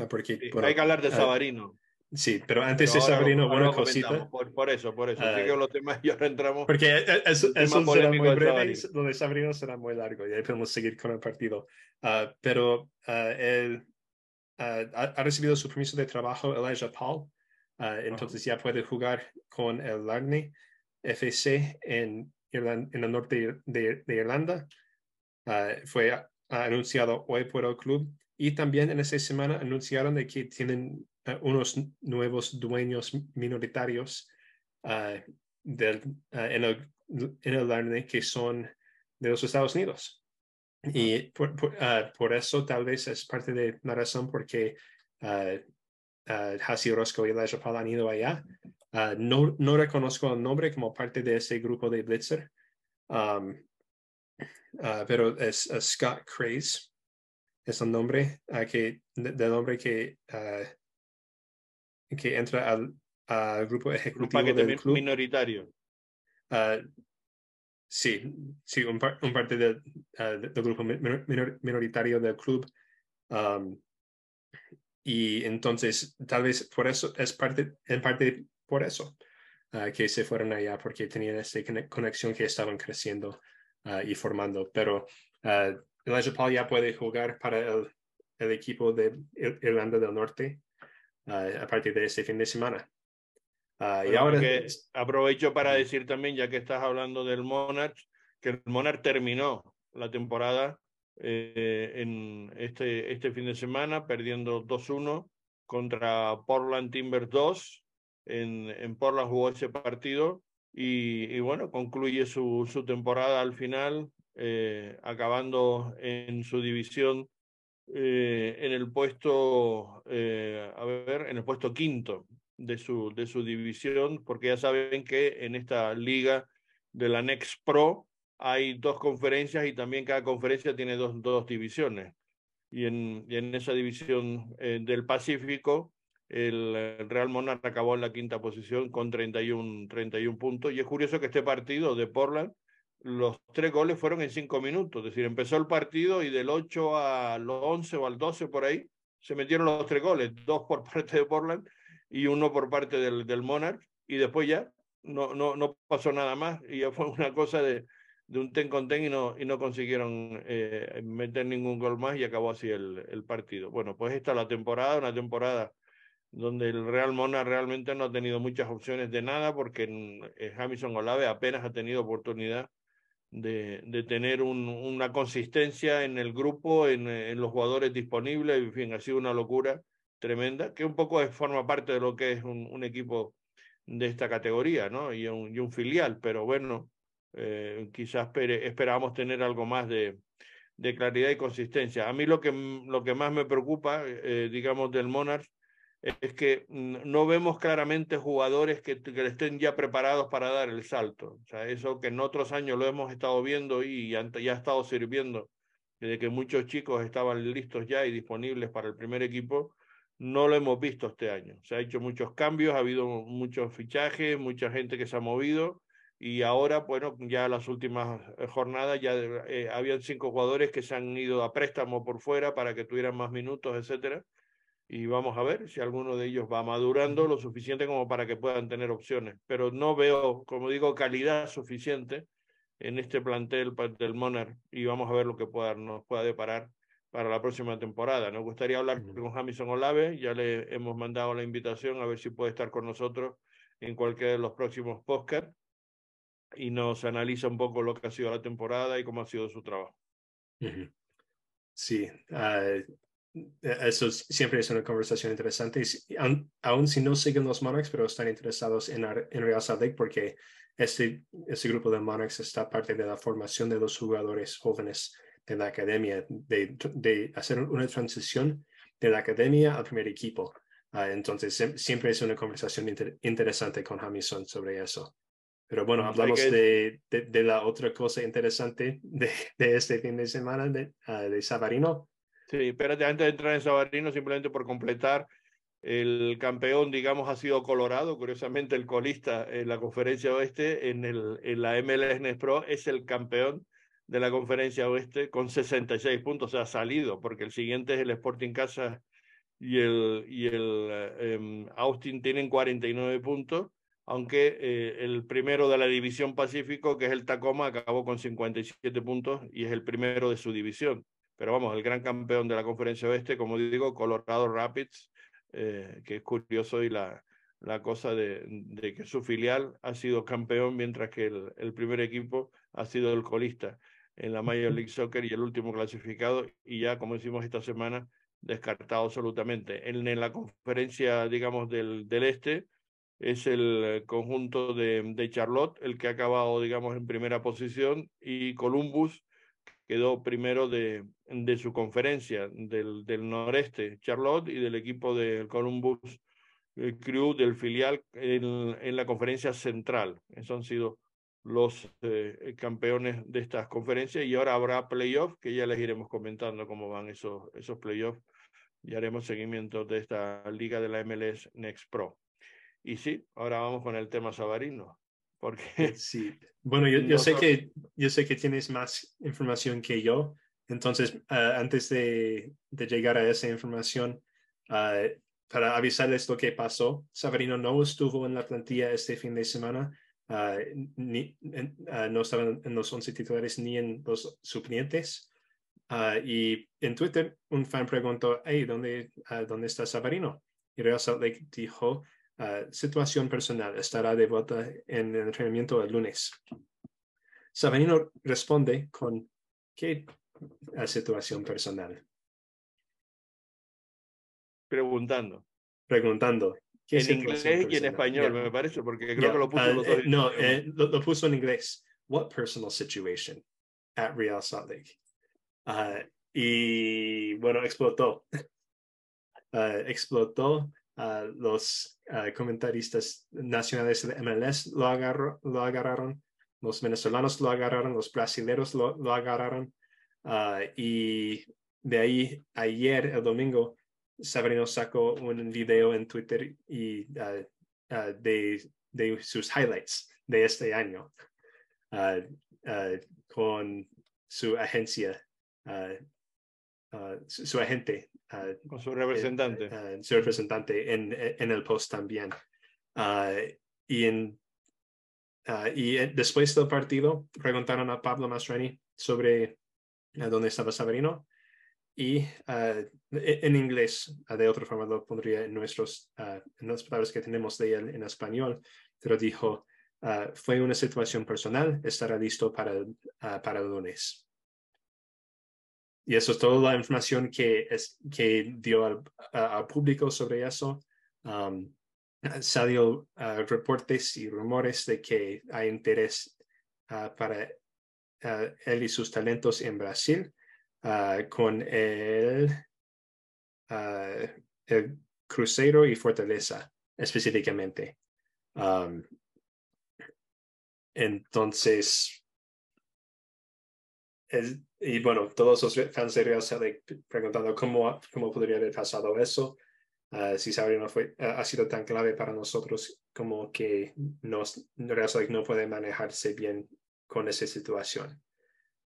porque, hay que hablar de Sabarino. Sí, pero antes de Sabrino, una cosita. Por, eso, por eso. Uh, los temas y ahora entramos. Porque eso, eso será muy breve, lo de Sabrino será muy largo y ahí podemos seguir con el partido. Uh, pero uh, él ha, recibido su permiso de trabajo, Elijah Paul. entonces ya puede jugar con el Larney FC en, en el norte de, de Irlanda. fue anunciado hoy por el club y también en esa semana anunciaron de que tienen unos nuevos dueños minoritarios ah, del, ah, en, el, en el que son de los Estados Unidos. Y por, ah, por, eso tal vez es parte de la razón por qué Hasi Roscoe y Elijah Paul han ido allá. no, no reconozco el nombre como parte de ese grupo de Blitzer, um, pero es Scott Craze. Es el nombre que, del nombre que que entra al, al grupo ejecutivo del club. minoritario. Uh, sí, sí, un, un parte del, uh, del grupo minoritario del club. Um, y entonces, tal vez por eso, es parte, en parte por eso uh, que se fueron allá, porque tenían esa conexión que estaban creciendo y formando. Pero Elijah Paul ya puede jugar para el, el equipo de Irlanda del Norte a partir de ese fin de semana. Ah, y ahora aprovecho para decir también, ya que estás hablando del Monarch, que el Monarch terminó la temporada eh, en este, este fin de semana perdiendo 2-1 contra Portland Timbers 2. En, en Portland jugó ese partido y, y bueno, concluye su, su temporada al final, eh, acabando en su división eh, en el puesto, eh, a ver, en el puesto quinto de su, de su división, porque ya saben que en esta liga de la Next Pro hay dos conferencias y también cada conferencia tiene dos, dos divisiones. Y en, en esa división eh, del Pacífico, el, Real Monarch acabó en la quinta posición con 31, 31 puntos. Y es curioso que este partido de Portland los tres goles fueron en cinco minutos, es decir, empezó el partido y del 8 al 11 o al 12 por ahí se metieron los tres goles, dos por parte de Portland y uno por parte del, del Monarch. Y después ya no, no, no pasó nada más. Y ya fue una cosa de, de un ten con ten y no, y no consiguieron eh, meter ningún gol más y acabó así el, el partido. Bueno, pues esta es la temporada, una temporada donde el Real Monarch realmente no ha tenido muchas opciones de nada porque eh, Jamison Olave apenas ha tenido oportunidad de, tener un, una consistencia en el grupo, en, en, los jugadores disponibles, en fin, ha sido una locura tremenda, que un poco es, forma parte de lo que es un, equipo de esta categoría, ¿no? Y un, filial, pero bueno, eh, quizás esperamos tener algo más de, de, claridad y consistencia. A mí lo que, lo que más me preocupa, eh, digamos, del Monarch es que no vemos claramente jugadores que, que, estén ya preparados para dar el salto. O sea, eso que en otros años lo hemos estado viendo y ya, ha estado sirviendo, desde que muchos chicos estaban listos ya y disponibles para el primer equipo, no lo hemos visto este año. Se ha hecho muchos cambios, ha habido muchos fichajes, mucha gente que se ha movido y ahora, bueno, ya las últimas eh, jornadas ya eh, habían cinco jugadores que se han ido a préstamo por fuera para que tuvieran más minutos, etcétera y vamos a ver si alguno de ellos va madurando lo suficiente como para que puedan tener opciones. Pero no veo, como digo, calidad suficiente en este plantel del Monarch y vamos a ver lo que pueda, nos pueda deparar para la próxima temporada. Nos gustaría hablar con Jamison Olave, ya le hemos mandado la invitación a ver si puede estar con nosotros en cualquiera de los próximos podcasts y nos analiza un poco lo que ha sido la temporada y cómo ha sido su trabajo. Sí, uh, eso siempre es una conversación interesante, aún, si no siguen los Monarchs, pero están interesados en, en Real Salt Lake porque este, este grupo de Monarchs está parte de la formación de los jugadores jóvenes de la academia, de, de hacer una transición de la academia al primer equipo. Ah, entonces, siempre es una conversación interesante con Jamison sobre eso. Pero bueno, hablamos de, de, la otra cosa interesante de, de este fin de semana de, uh, de Sabarino. Sí, espérate, antes de entrar en Sabarino, simplemente por completar, el campeón, digamos, ha sido Colorado, curiosamente el colista en la conferencia oeste, en, el, en la MLS Next Pro, es el campeón de la conferencia oeste con 66 puntos, o sea, ha salido, porque el siguiente es el Sporting Casa y el, y el eh, Austin tienen 49 puntos, aunque eh, el primero de la división Pacífico, que es el Tacoma, acabó con 57 puntos y es el primero de su división. Pero vamos, el gran campeón de la conferencia oeste, como digo, Colorado Rapids, eh, que es curioso y la, la cosa de, que su filial ha sido campeón, mientras que el, el primer equipo ha sido el colista en la Major League Soccer y el último clasificado, y ya, como decimos esta semana, descartado absolutamente. En, en la conferencia, digamos, del, del este, es el conjunto de, de, Charlotte el que ha acabado, digamos, en primera posición y Columbus quedó primero de, su conferencia del, noreste, Charlotte, y del equipo del Columbus el Crew del filial en, en, la conferencia central. Esos han sido los eh, campeones de estas conferencias y ahora habrá playoffs que ya les iremos comentando cómo van esos, esos playoffs y haremos seguimiento de esta liga de la MLS Next Pro. Y sí, ahora vamos con el tema Sabarino. Porque sí, bueno, yo, yo sé que yo sé que tienes más información que yo, entonces uh, antes de, de, llegar a esa información, uh, para avisarles lo que pasó, Sabarino no estuvo en la plantilla este fin de semana, uh, ni, no estaba en los 11 titulares ni en los suplentes. Y en Twitter un fan preguntó, hey, ¿dónde, uh, ¿dónde está Sabarino? Y Real Salt Lake dijo, uh, situación personal, estará de vuelta en el entrenamiento el lunes. Sabarino responde con, ¿qué situación personal? Preguntando. Preguntando. ¿qué en inglés y en español, me parece, porque creo yeah. que lo puso los dos. Eh, no, eh, lo, lo puso en inglés. What personal situation at Real Salt Lake? Uh, y bueno, explotó. Uh, explotó. Los comentaristas nacionales de MLS lo, agarró, lo agarraron, los venezolanos lo agarraron, los brasileños lo, agarraron. y de ahí, ayer, el domingo, Sabrino sacó un video en Twitter y, de, de sus highlights de este año con su agencia su, agente. Uh, Con su representante. su representante en, en el post también. y, en, y después del partido preguntaron a Pablo Masrani sobre dónde estaba Sabarino y e, en inglés, de otra forma lo pondría en, nuestros, en las palabras que tenemos de él en español, pero dijo, fue una situación personal, estará listo para, para el lunes. Y eso es toda la información que, es, que dio al, al público sobre eso. Um, salió uh, reportes y rumores de que hay interés uh, para uh, él y sus talentos en Brasil con el, el Cruzeiro y Fortaleza específicamente. Um, entonces, y bueno, todos los fans de Real salen preguntando cómo, cómo podría haber pasado eso. Uh, si Sabrina fue, uh, ha sido tan clave para nosotros como que nos, Real no puede manejarse bien con esa situación.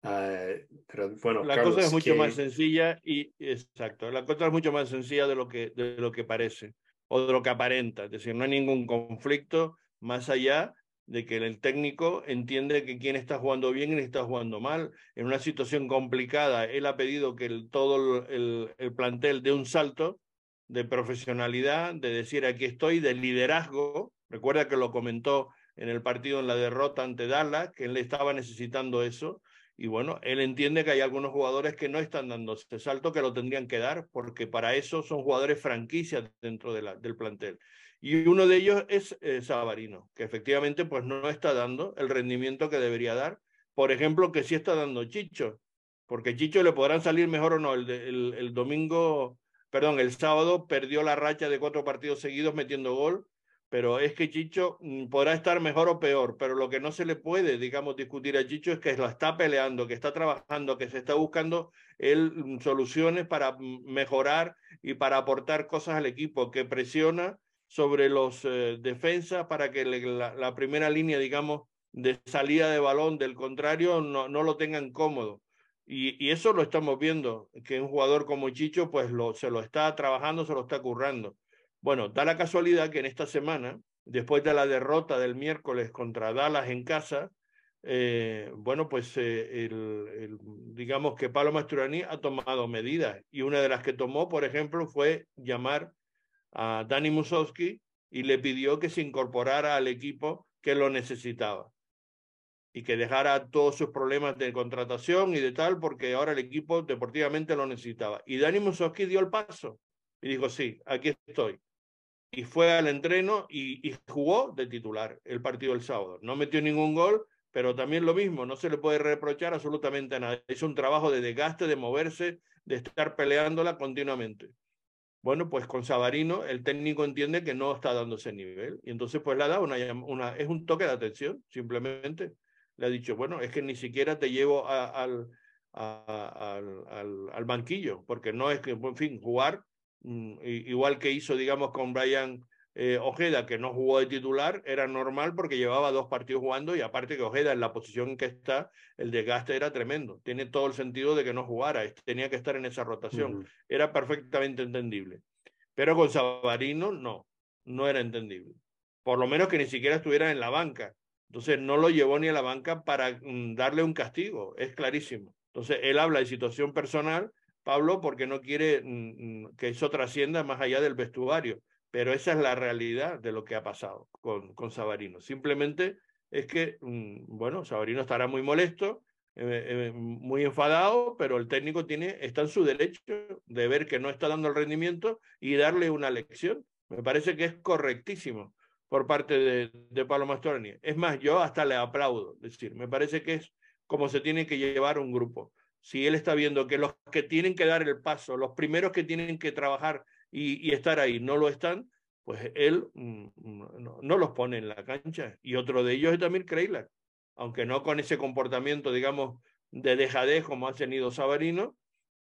Uh, pero bueno, la Carlos, cosa es mucho que... más sencilla y exacto, la cosa es mucho más sencilla de lo que de lo que parece o de lo que aparenta, es decir, no hay ningún conflicto más allá de que el técnico entiende que quién está jugando bien y quién está jugando mal. En una situación complicada, él ha pedido que el, todo el, el, plantel dé un salto de profesionalidad, de decir aquí estoy, de liderazgo. Recuerda que lo comentó en el partido en la derrota ante Dallas, que él estaba necesitando eso. Y bueno, él entiende que hay algunos jugadores que no están dando ese salto que lo tendrían que dar, porque para eso son jugadores franquicias dentro del plantel. Y uno de ellos es eh, Sabarino, que efectivamente pues no está dando el rendimiento que debería dar. Por ejemplo, que sí está dando Chicho, porque Chicho le podrán salir mejor o no. El, el, el domingo, perdón, el sábado perdió la racha de cuatro partidos seguidos metiendo gol pero es que Chicho mm, podrá estar mejor o peor, pero lo que no se le puede, digamos, discutir a Chicho es que lo está peleando, que está trabajando, que se está buscando él mm, soluciones para mm, mejorar y para aportar cosas al equipo, que presiona sobre los eh, defensas para que la, primera línea, digamos, de salida de balón del contrario no, no lo tengan cómodo. Y, y, eso lo estamos viendo, que un jugador como Chicho, pues lo, se lo está trabajando, se lo está currando. Bueno, da la casualidad que en esta semana, después de la derrota del miércoles contra Dallas en casa, eh, bueno, pues eh, digamos que Pablo Masturani ha tomado medidas y una de las que tomó, por ejemplo, fue llamar a Dani Musowski y le pidió que se incorporara al equipo que lo necesitaba y que dejara todos sus problemas de contratación y de tal, porque ahora el equipo deportivamente lo necesitaba. Y Dani Musowski dio el paso y dijo, sí, aquí estoy y fue al entreno y, jugó de titular el partido del sábado. No metió ningún gol, pero también lo mismo, no se le puede reprochar absolutamente nada. Es un trabajo de desgaste, de moverse, de estar peleándola continuamente. Bueno, pues con Sabarino el técnico entiende que no está dando ese nivel y entonces pues le ha dado una, una es un toque de atención, simplemente. Le ha dicho, bueno, es que ni siquiera te llevo al, al, al, al banquillo, porque no es que, en fin, jugar Mm, igual que hizo, digamos, con Brian eh, Ojeda, que no jugó de titular, era normal porque llevaba dos partidos jugando y aparte que Ojeda en la posición en que está, el desgaste era tremendo. Tiene todo el sentido de que no jugara, tenía que estar en esa rotación. Era perfectamente entendible. Pero con Sabarino no, no era entendible. Por lo menos que ni siquiera estuviera en la banca. Entonces no lo llevó ni a la banca para mm, darle un castigo, es clarísimo. Entonces él habla de situación personal Pablo porque no quiere mm, mm, que eso trascienda más allá del vestuario, pero esa es la realidad de lo que ha pasado con, con Sabarino. Simplemente es que, mm, bueno, Sabarino estará muy molesto, eh, eh, muy enfadado, pero el técnico tiene, está en su derecho de ver que no está dando el rendimiento y darle una lección. Me parece que es correctísimo por parte de, de Pablo Mastroeni. Es más, yo hasta le aplaudo, es decir, me parece que es como se tiene que llevar un grupo si él está viendo que los que tienen que dar el paso, los primeros que tienen que trabajar y, estar ahí no lo están, pues él mm, no, los pone en la cancha. Y otro de ellos es también Kreilak, aunque no con ese comportamiento, digamos, de dejadez como ha tenido Sabarino,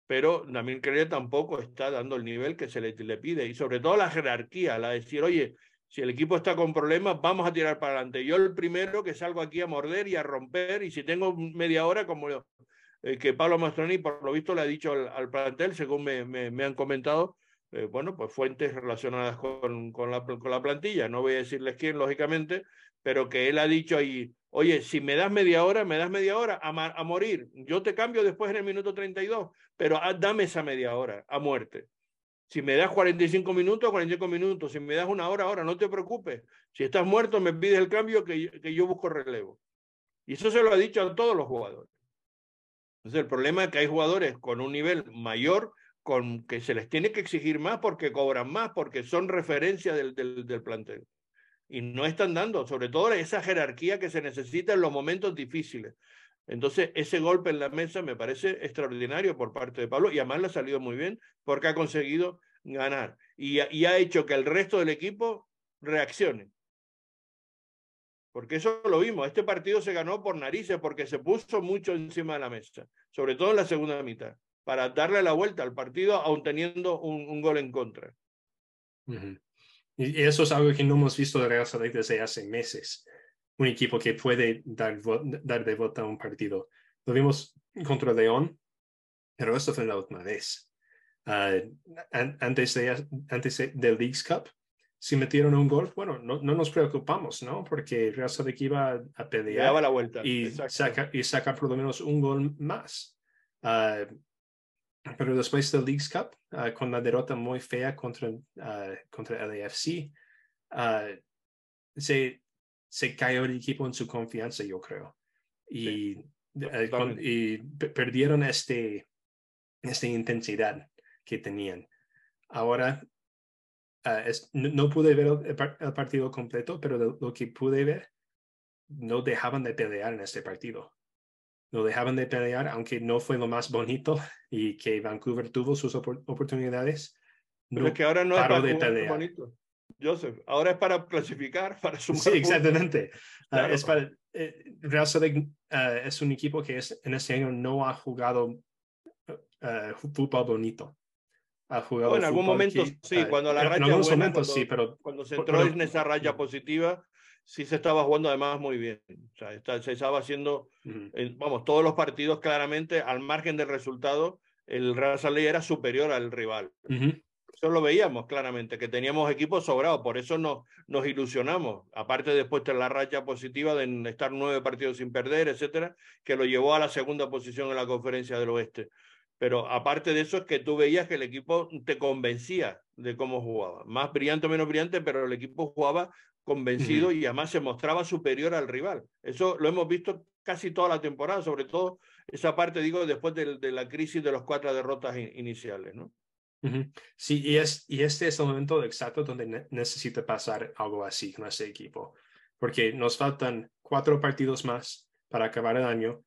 pero también Kreilak tampoco está dando el nivel que se le, le pide. Y sobre todo la jerarquía, la de decir, oye, si el equipo está con problemas, vamos a tirar para adelante. Yo el primero que salgo aquí a morder y a romper, y si tengo media hora, como eh, que Pablo Mastroni, por lo visto, le ha dicho al, plantel, según me, me, han comentado, eh, bueno, pues fuentes relacionadas con, con, la, con la plantilla. No voy a decirles quién, lógicamente, pero que él ha dicho ahí, oye, si me das media hora, me das media hora a, a morir. Yo te cambio después en el minuto 32, pero ah, dame esa media hora a muerte. Si me das 45 minutos, 45 minutos. Si me das una hora, ahora, no te preocupes. Si estás muerto, me pides el cambio que, que yo busco relevo. Y eso se lo ha dicho a todos los jugadores. Entonces el problema es que hay jugadores con un nivel mayor con que se les tiene que exigir más porque cobran más, porque son referencia del, del, plantel. Y no están dando, sobre todo esa jerarquía que se necesita en los momentos difíciles. Entonces, ese golpe en la mesa me parece extraordinario por parte de Pablo y además le ha salido muy bien porque ha conseguido ganar y, y ha hecho que el resto del equipo reaccione. Porque eso lo vimos. Este partido se ganó por narices porque se puso mucho encima de la mesa, sobre todo en la segunda mitad, para darle la vuelta al partido aún teniendo un, gol en contra. Y eso es algo que no hemos visto de Real Madrid desde hace meses. Un equipo que puede dar, dar de vuelta a un partido. Lo vimos contra León, pero eso fue la última vez. Ah, antes, de, antes del Leagues Cup, si metieron un gol, bueno, no, no nos preocupamos, ¿no? Porque Real que iba a pelear Daba la vuelta. Y, saca, y saca por lo menos un gol más. Uh, pero después del Leagues Cup, uh, con la derrota muy fea contra, uh, contra el AFC, se, se cayó el equipo en su confianza, yo creo. Y y perdieron este, esta intensidad que tenían. Ahora, ah, no, pude ver el, partido completo, pero lo, que pude ver, no dejaban de pelear en este partido. No dejaban de pelear, aunque no fue lo más bonito y que Vancouver tuvo sus oportunidades. Pero es que ahora no es de pelear. bonito. Joseph, ahora es para clasificar, para sumar. Sí, exactamente. Ah, es para, eh, Real ah, es un equipo que es, en este año no ha jugado uh, fútbol bonito. Ha jugado en algún momento sí, cuando la raya en momentos sí, pero cuando se entró en esa raya positiva, sí se estaba jugando además muy bien. O sea, se estaba haciendo, vamos, todos los partidos claramente, al margen del resultado, el Real Salé era superior al rival. Eso lo veíamos claramente, que teníamos equipos sobrados, por eso nos, nos ilusionamos. Aparte después de la racha positiva de estar nueve partidos sin perder, etcétera, que lo llevó a la segunda posición en la conferencia del oeste. Pero aparte de eso es que tú veías que el equipo te convencía de cómo jugaba. Más brillante o menos brillante, pero el equipo jugaba convencido y además se mostraba superior al rival. Eso lo hemos visto casi toda la temporada, sobre todo esa parte, digo, después de, de la crisis de las cuatro derrotas iniciales, ¿no? Sí, y, es, y este es el momento exacto donde necesita pasar algo así con ese equipo, porque nos faltan cuatro partidos más para acabar el año.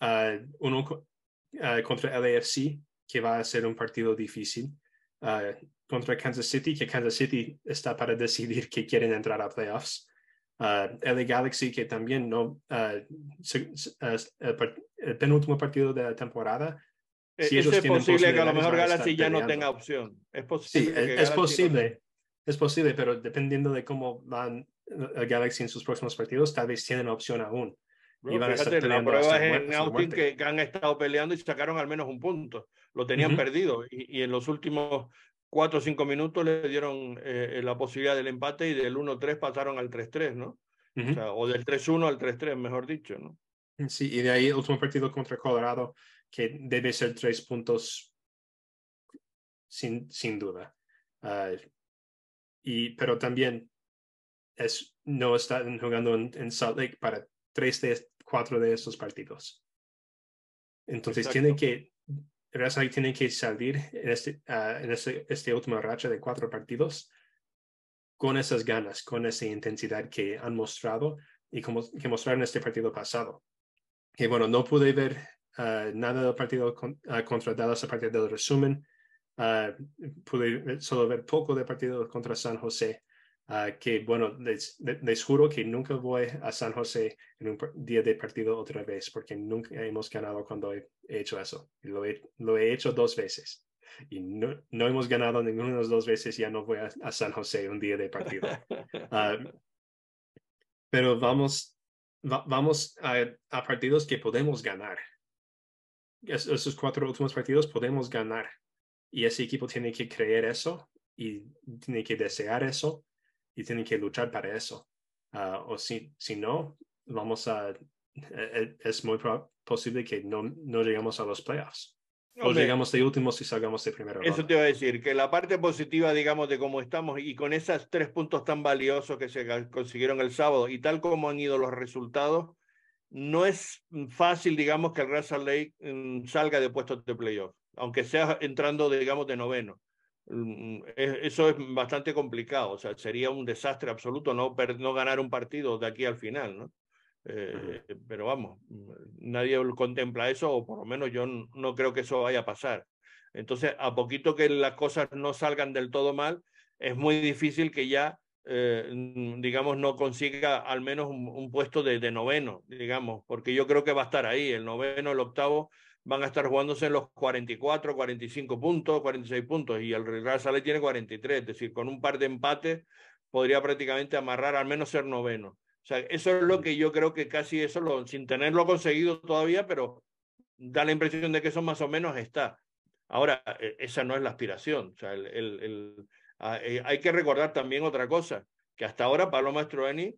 Ah, uno uh, contra LAFC, que va a ser un partido difícil, uh, contra Kansas City, que Kansas City está para decidir que quieren entrar a playoffs. Uh, LA Galaxy, que también no, el, penúltimo partido de la temporada. E, si es posible que a lo mejor Galaxy ya no tenga opción. Es posible. Sí, es, posible. Es posible, pero dependiendo de cómo van el Galaxy en sus próximos partidos, tal vez tienen opción aún fíjate, la prueba es en Austin que, han estado peleando y sacaron al menos un punto. Lo tenían perdido y, en los últimos cuatro o cinco minutos le dieron eh, la posibilidad del empate y del 1-3 pasaron al 3-3, ¿no? o, sea, o, del 3-1 al 3-3, mejor dicho, ¿no? Sí, y de ahí el último partido contra Colorado, que debe ser tres puntos sin, sin duda. Uh, y, pero también es, no están jugando en Salt Lake para tres de cuatro de esos partidos. Entonces tiene que, tiene que salir en, este, uh, último racha de cuatro partidos con esas ganas, con esa intensidad que han mostrado y como que mostraron este partido pasado. Que bueno, no pude ver uh, nada del partido uh, contra Dallas a partir del resumen. pude solo ver poco del partido contra San José. Ah, que bueno, les, les, juro que nunca voy a San José en un día de partido otra vez, porque nunca hemos ganado cuando he hecho eso. Lo he, lo he hecho dos veces y no, no, hemos ganado ninguna de las dos veces, ya no voy a, San José un día de partido. Ah, pero vamos, vamos a, a, partidos que podemos ganar. esos cuatro últimos partidos podemos ganar. Y ese equipo tiene que creer eso y tiene que desear eso y tienen que luchar para eso. Ah, o si, si no, vamos a, e, e, es muy posible que no, no lleguemos a los playoffs. o llegamos de últimos y salgamos de primero. Eso te iba a decir, que la parte positiva, digamos, de cómo estamos y con esos tres puntos tan valiosos que se consiguieron el sábado y tal como han ido los resultados, no es fácil, digamos, que el Real Salt Lake mm, salga de puestos de playoff, aunque sea entrando, digamos, de noveno. Mm, eso es bastante complicado, o sea, sería un desastre absoluto no, no ganar un partido de aquí al final, ¿no? Eh, pero vamos, mm, nadie contempla eso, o por lo menos yo no creo que eso vaya a pasar. Entonces, a poquito que las cosas no salgan del todo mal, es muy difícil que ya, eh, digamos, no consiga al menos un, puesto de, de, noveno, digamos, porque yo creo que va a estar ahí, el noveno, el octavo, van a estar jugándose en los 44, 45 puntos, 46 puntos, y el Real Sale tiene 43, es decir, con un par de empates podría prácticamente amarrar al menos ser noveno. O sea, eso es lo que yo creo que casi eso, lo, sin tenerlo conseguido todavía, pero da la impresión de que eso más o menos está. Ahora, e, esa no es la aspiración. O sea, el, el, eh, hay que recordar también otra cosa, que hasta ahora Pablo Mastroeni,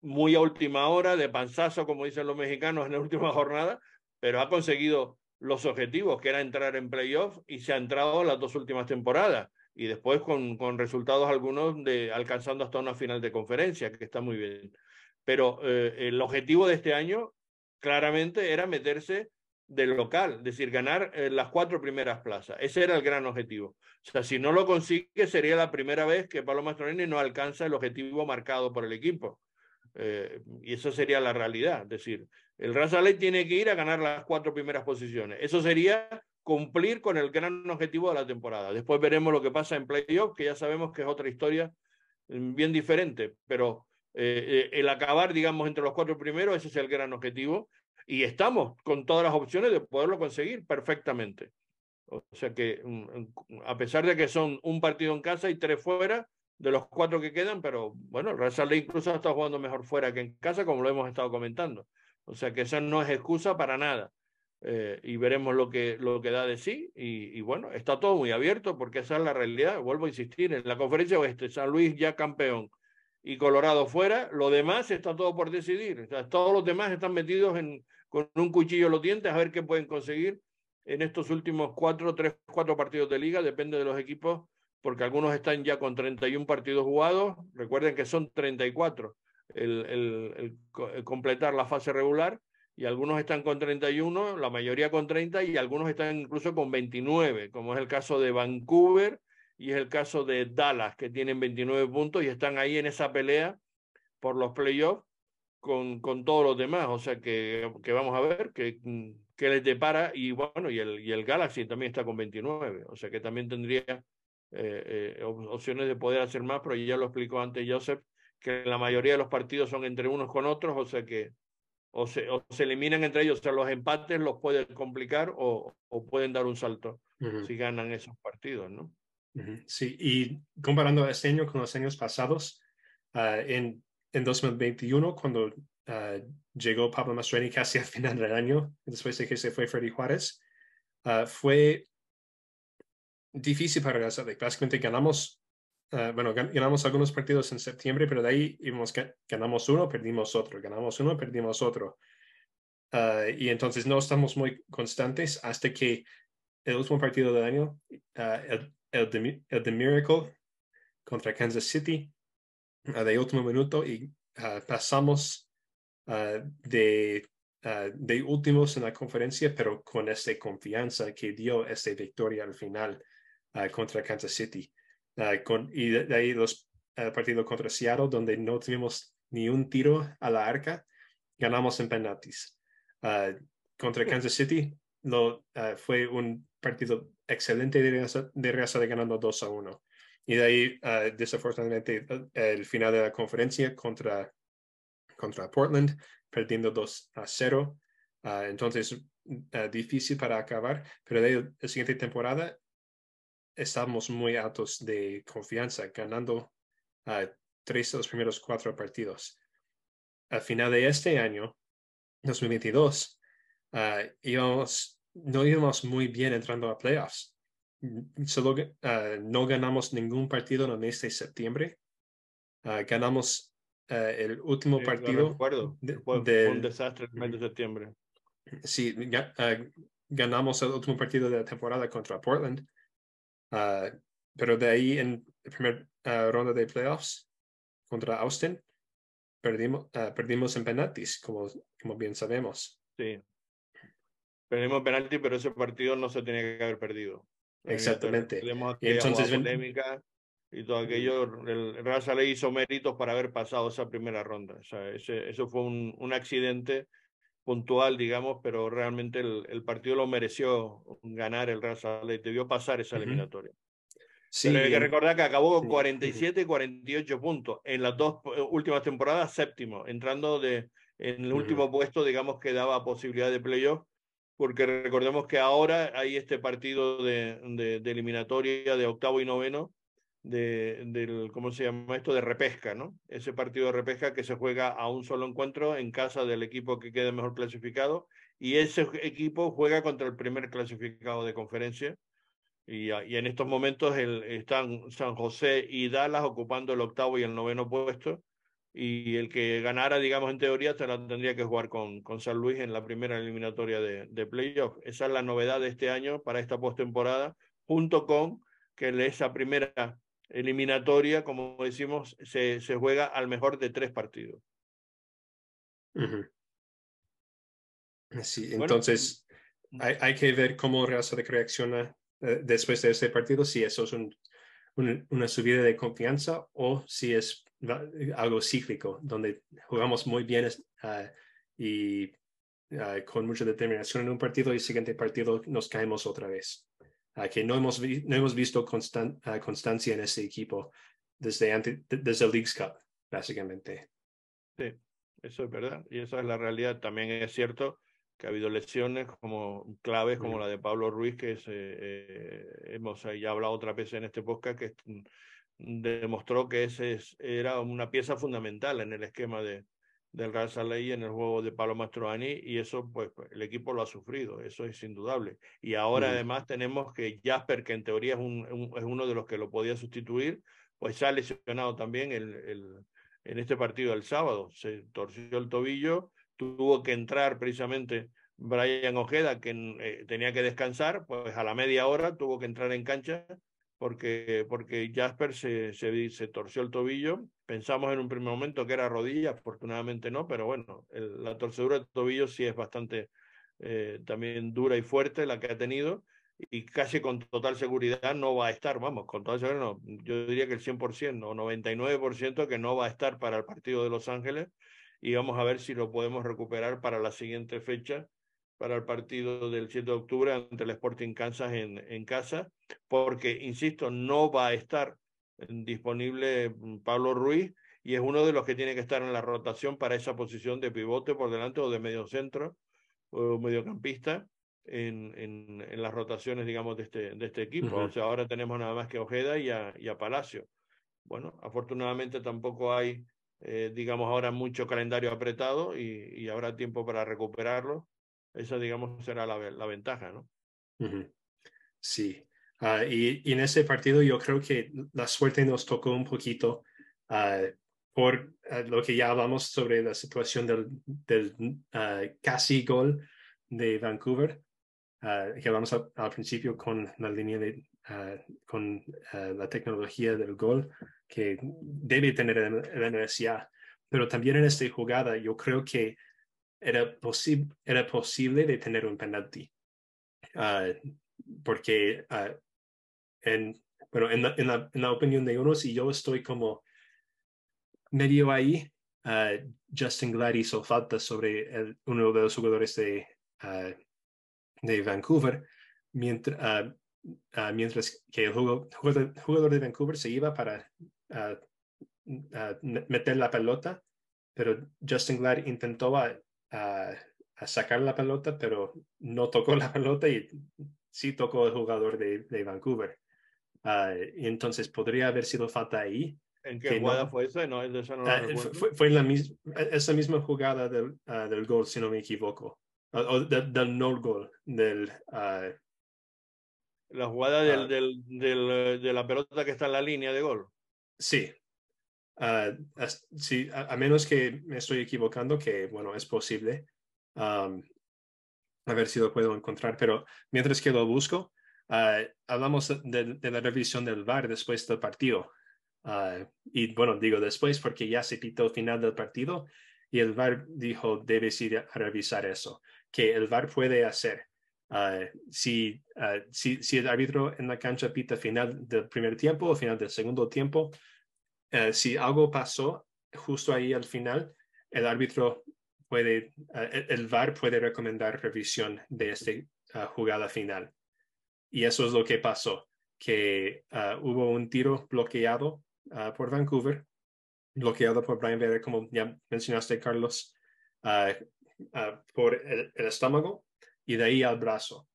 muy a última hora, de panzazo, como dicen los mexicanos en la última jornada, pero ha conseguido los objetivos, que era entrar en playoff, y se ha entrado las dos últimas temporadas, y después con, con resultados algunos de alcanzando hasta una final de conferencia, que está muy bien. Pero eh, el objetivo de este año claramente era meterse del local, es decir, ganar eh, las cuatro primeras plazas. Ese era el gran objetivo. O sea, si no lo consigue, sería la primera vez que Pablo Mastroeni no alcanza el objetivo marcado por el equipo. Eh, y eso sería la realidad. Es decir, el Real tiene que ir a ganar las cuatro primeras posiciones. Eso sería cumplir con el gran objetivo de la temporada. Después veremos lo que pasa en playoff, que ya sabemos que es otra historia mm, bien diferente, pero eh, el acabar, digamos, entre los cuatro primeros, ese es el gran objetivo y estamos con todas las opciones de poderlo conseguir perfectamente. O sea que mm, mm, a pesar de que son un partido en casa y tres fuera, de los cuatro que quedan, pero bueno, Real incluso está jugando mejor fuera que en casa, como lo hemos estado comentando. O sea que esa no es excusa para nada. Eh, y veremos lo que, lo que da de sí. Y, bueno, está todo muy abierto porque esa es la realidad. Vuelvo a insistir, en la conferencia oeste, San Luis ya campeón y Colorado fuera, lo demás está todo por decidir. Todos los demás están metidos con un cuchillo en los dientes a ver qué pueden conseguir en estos últimos cuatro, tres, cuatro partidos de liga, depende de los equipos, porque algunos están ya con 31 partidos jugados, recuerden que son 34 el, completar la fase regular, y algunos están con 31, la mayoría con 30, y algunos están incluso con 29, como es el caso de Vancouver y es el caso de Dallas, que tienen 29 puntos y están ahí en esa pelea por los playoffs con, con todos los demás. O sea que, que vamos a ver qué que les depara. Y bueno, y el, y el Galaxy también está con 29. O sea que también tendría eh, eh, opciones de poder hacer más, pero ya lo explicó antes Joseph, que la mayoría de los partidos son entre unos con otros, o sea que o se, o se eliminan entre ellos, o sea, los empates los pueden complicar o, o pueden dar un salto si ganan esos partidos, ¿no? Sí, y comparando este año con los años pasados, uh, en en 2021, cuando ah, llegó Pablo Mastroeni casi al final del año, después de que se fue Freddy Juárez, uh, fue difícil para la Básicamente ganamos, uh, bueno, ganamos algunos partidos en septiembre, pero de ahí íbamos, ganamos uno, perdimos otro, ganamos uno, perdimos otro. y entonces no estamos muy constantes hasta que el último partido del año, el, el, el de Miracle contra Kansas City, de último minuto y pasamos de, de últimos en la conferencia, pero con esta confianza que dio esta victoria al final contra Kansas City. Con, y de, ahí los partidos contra Seattle, donde no tuvimos ni un tiro a la arca, ganamos en penaltis. contra Kansas City lo, fue un partido excelente de raza de, raza de ganando 2 a 1. Y de ahí, uh, desafortunadamente, el final de la conferencia contra, contra Portland, perdiendo 2 a 0. Uh, entonces, uh, difícil para acabar, pero de ahí, la siguiente temporada estamos muy altos de confianza, ganando tres de los primeros cuatro partidos. Al final de este año, 2022, íbamos, no íbamos muy bien entrando a playoffs solo ah, no ganamos ningún partido en el mes de septiembre. Ah, ganamos ah, el último partido. De, fue, un desastre el mes de septiembre. Sí, ganamos el último partido de la temporada contra Portland. Pero de ahí en la primera ronda de playoffs contra Austin, perdimos, perdimos en penaltis, como, como bien sabemos. Sí. Perdimos penalti, pero ese partido no se tenía que haber perdido. Exactamente. Y entonces polémica y todo aquello, el Raza le hizo méritos para haber pasado esa primera ronda. O sea, ese, eso fue un, un accidente puntual, digamos, pero realmente el, el, partido lo mereció ganar el Raza le debió pasar esa eliminatoria. Sí, hay que recordar que acabó con 47 y 48 puntos. En las dos eh, últimas temporadas, séptimo, entrando de, en el último puesto, digamos, que daba posibilidad de playoff porque recordemos que ahora hay este partido de, de, eliminatoria de octavo y noveno, de, del, ¿cómo se llama esto? De repesca, ¿no? Ese partido de repesca que se juega a un solo encuentro en casa del equipo que quede mejor clasificado y ese equipo juega contra el primer clasificado de conferencia. Y, en estos momentos están San José y Dallas ocupando el octavo y el noveno puesto y el que ganara, digamos, en teoría, tendría que jugar con, con San Luis en la primera eliminatoria de, de playoff. Esa es la novedad de este año para esta postemporada, junto con que esa primera eliminatoria, como decimos, se, se juega al mejor de tres partidos. Sí, entonces hay, hay, que ver cómo Real reacciona eh, después de este partido, si eso es un, una subida de confianza o si es algo cíclico, donde jugamos muy bien uh, y uh, con mucha determinación en un partido y el siguiente partido nos caemos otra vez. Que no hemos, no hemos visto constan constancia en ese equipo desde, antes, desde el Leagues Cup, básicamente. Sí, eso es verdad. Y esa es la realidad. También es cierto que ha habido lesiones como claves como la de Pablo Ruiz, que es, eh, hemos ya hablado otra vez en este podcast, que demostró que ese era una pieza fundamental en el esquema de, del Real Saley en el juego de Pablo Mastroani y eso pues, pues el equipo lo ha sufrido, eso es indudable. Y ahora además tenemos que Jasper, que en teoría es, un, es uno de los que lo podía sustituir, pues se ha lesionado también el, el, en este partido del sábado, se torció el tobillo tuvo que entrar precisamente Brian Ojeda, que eh, tenía que descansar, pues a la media hora tuvo que entrar en cancha porque, porque Jasper se, se, torció el tobillo. Pensamos en un primer momento que era rodilla, afortunadamente no, pero bueno, la torcedura del tobillo sí es bastante eh, también dura y fuerte la que ha tenido y casi con total seguridad no va a estar, vamos, con total seguridad no, yo diría que el 100% o 99% que no va a estar para el partido de Los Ángeles y vamos a ver si lo podemos recuperar para la siguiente fecha, para el partido del 7 de octubre ante el Sporting Kansas en, en casa, porque, insisto, no va a estar disponible mm, Pablo Ruiz y es uno de los que tiene que estar en la rotación para esa posición de pivote por delante o de medio centro o mediocampista en, en, en las rotaciones, digamos, de este, de este equipo. O sea, ahora tenemos nada más que Ojeda y a, y a Palacio. Bueno, afortunadamente tampoco hay eh, digamos, ahora mucho calendario apretado y, y, habrá tiempo para recuperarlo. Esa, digamos, será la, la ventaja, ¿no? Sí. Uh, y, y, en ese partido yo creo que la suerte nos tocó un poquito uh, por uh, lo que ya hablamos sobre la situación del, del casi gol de Vancouver, que hablamos al, principio con la línea de, con la tecnología del gol que debe tener la NSA. Pero también en esta jugada yo creo que era, era posible de tener un penalti. Ah, porque uh, en, bueno, en, la, en, la, en, la, opinión de unos, y yo estoy como medio ahí, uh, Justin Glad hizo falta sobre el, uno de los jugadores de, de Vancouver, mientras, mientras que el jugador, jugador de Vancouver se iba para meter la pelota, pero Justin Glad intentó a, sacar la pelota, pero no tocó la pelota y sí tocó el jugador de, de Vancouver. Y entonces podría haber sido falta ahí. ¿En qué jugada fue esa? No, ah, fue, en la misma, esa misma jugada del, ah, del gol, si no me equivoco. O, del no gol, del, la jugada del, del, del, de la pelota que está en la línea de gol. Sí. Uh, sí, a, menos que me estoy equivocando, que bueno, es posible. a ver si lo puedo encontrar, pero mientras que lo busco, uh, hablamos de, la revisión del VAR después del partido. Uh, y bueno, digo después porque ya se pitó el final del partido y el VAR dijo, debes ir a revisar eso, que el VAR puede hacer. si, si, si el árbitro en la cancha pita final del primer tiempo o final del segundo tiempo, eh, si algo pasó justo ahí al final, el árbitro puede, eh, el VAR puede recomendar revisión de esta eh, jugada final. Y eso es lo que pasó, que hubo un tiro bloqueado por Vancouver, bloqueado por Brian Vera, como ya mencionaste, Carlos, por el, estómago y de ahí al brazo.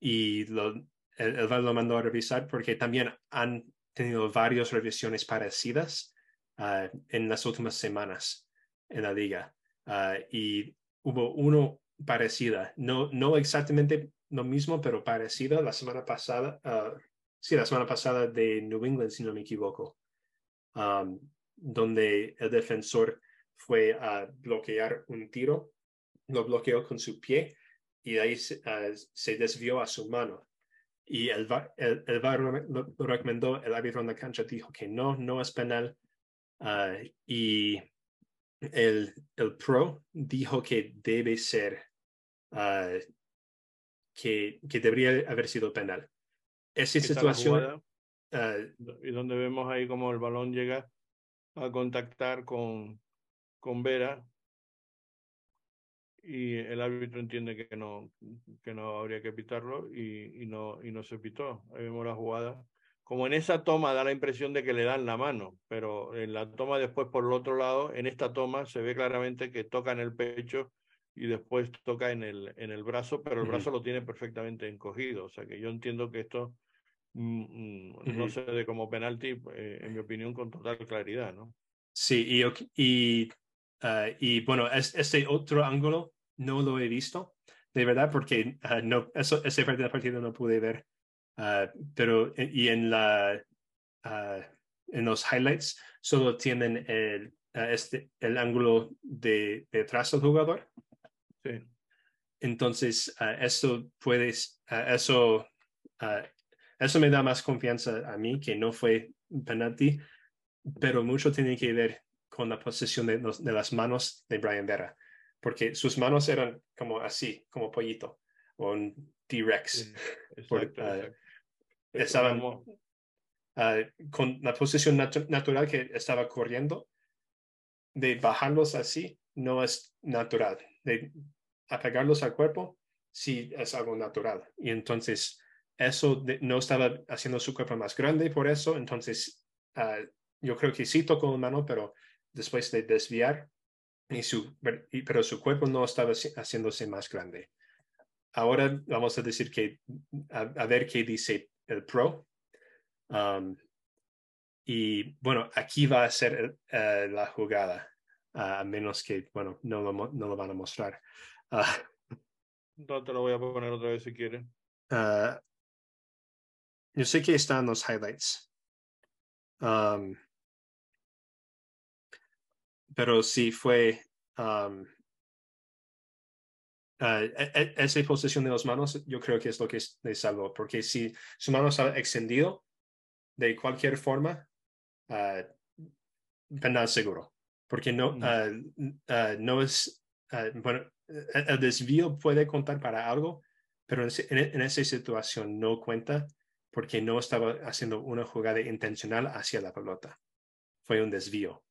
y el, el VAR lo mandó a revisar porque también han tenido varias revisiones parecidas uh, en las últimas semanas en la liga. Uh, y hubo uno parecida, no, no exactamente lo mismo, pero parecida la semana pasada, uh, sí, la semana pasada de New England, si no me equivoco, um, donde el defensor fue a bloquear un tiro, lo bloqueó con su pie y ahí se, se desvió a su mano y el VAR, el, lo, recomendó, el árbitro en la cancha dijo que no, no es penal. Uh, y el, el pro dijo que debe ser ah, que, que debería haber sido penal. Esa situación... Ah, y donde vemos ahí como el balón llega a contactar con, con Vera y el árbitro entiende que no, que no habría que pitarlo y, y, no, y no se pitó. Ahí vemos la jugada. Como en esa toma da la impresión de que le dan la mano, pero en la toma después por el otro lado, en esta toma se ve claramente que toca en el pecho y después toca en el, en el brazo, pero el brazo lo tiene perfectamente encogido. O sea que yo entiendo que esto mm, mm, no se ve como penalti, eh, en mi opinión, con total claridad, ¿no? Sí, y, y, ah, y bueno, este otro ángulo no lo he visto, de verdad, porque ah, no, eso, ese parte del partido no pude ver. Ah, pero, y en la, en los highlights solo tienen el, este, el ángulo de detrás del jugador. Sí. Entonces, eso puedes, eso, eso me da más confianza a mí que no fue penalti pero mucho tiene que ver con la posesión de, de las manos de Brian Vera, porque sus manos eran como así, como pollito, o un T-Rex. Ah, estaban ah, con la posición natural que estaba corriendo, de bajarlos así no es natural, de apegarlos al cuerpo sí es algo natural. Y entonces eso no estaba haciendo su cuerpo más grande por eso, entonces uh, yo creo que sí tocó la mano, pero después de desviar, y su, pero su cuerpo no estaba haciéndose más grande. Ahora vamos a decir que, a, ver qué dice el pro. Um, y bueno, aquí va a ser eh, la jugada, a menos que, bueno, no lo, no lo van a mostrar. Uh, no te lo voy a poner otra vez si quieren. Uh, yo sé que están los highlights. Um, pero sí fue um, uh, esa posición de las manos, yo creo que es lo que le salvó, porque si su mano estaba extendido de cualquier forma, uh, penal seguro, porque no, uh, no es, bueno, el desvío puede contar para algo, pero en, en, esa situación no cuenta porque no estaba haciendo una jugada intencional hacia la pelota. Fue un desvío.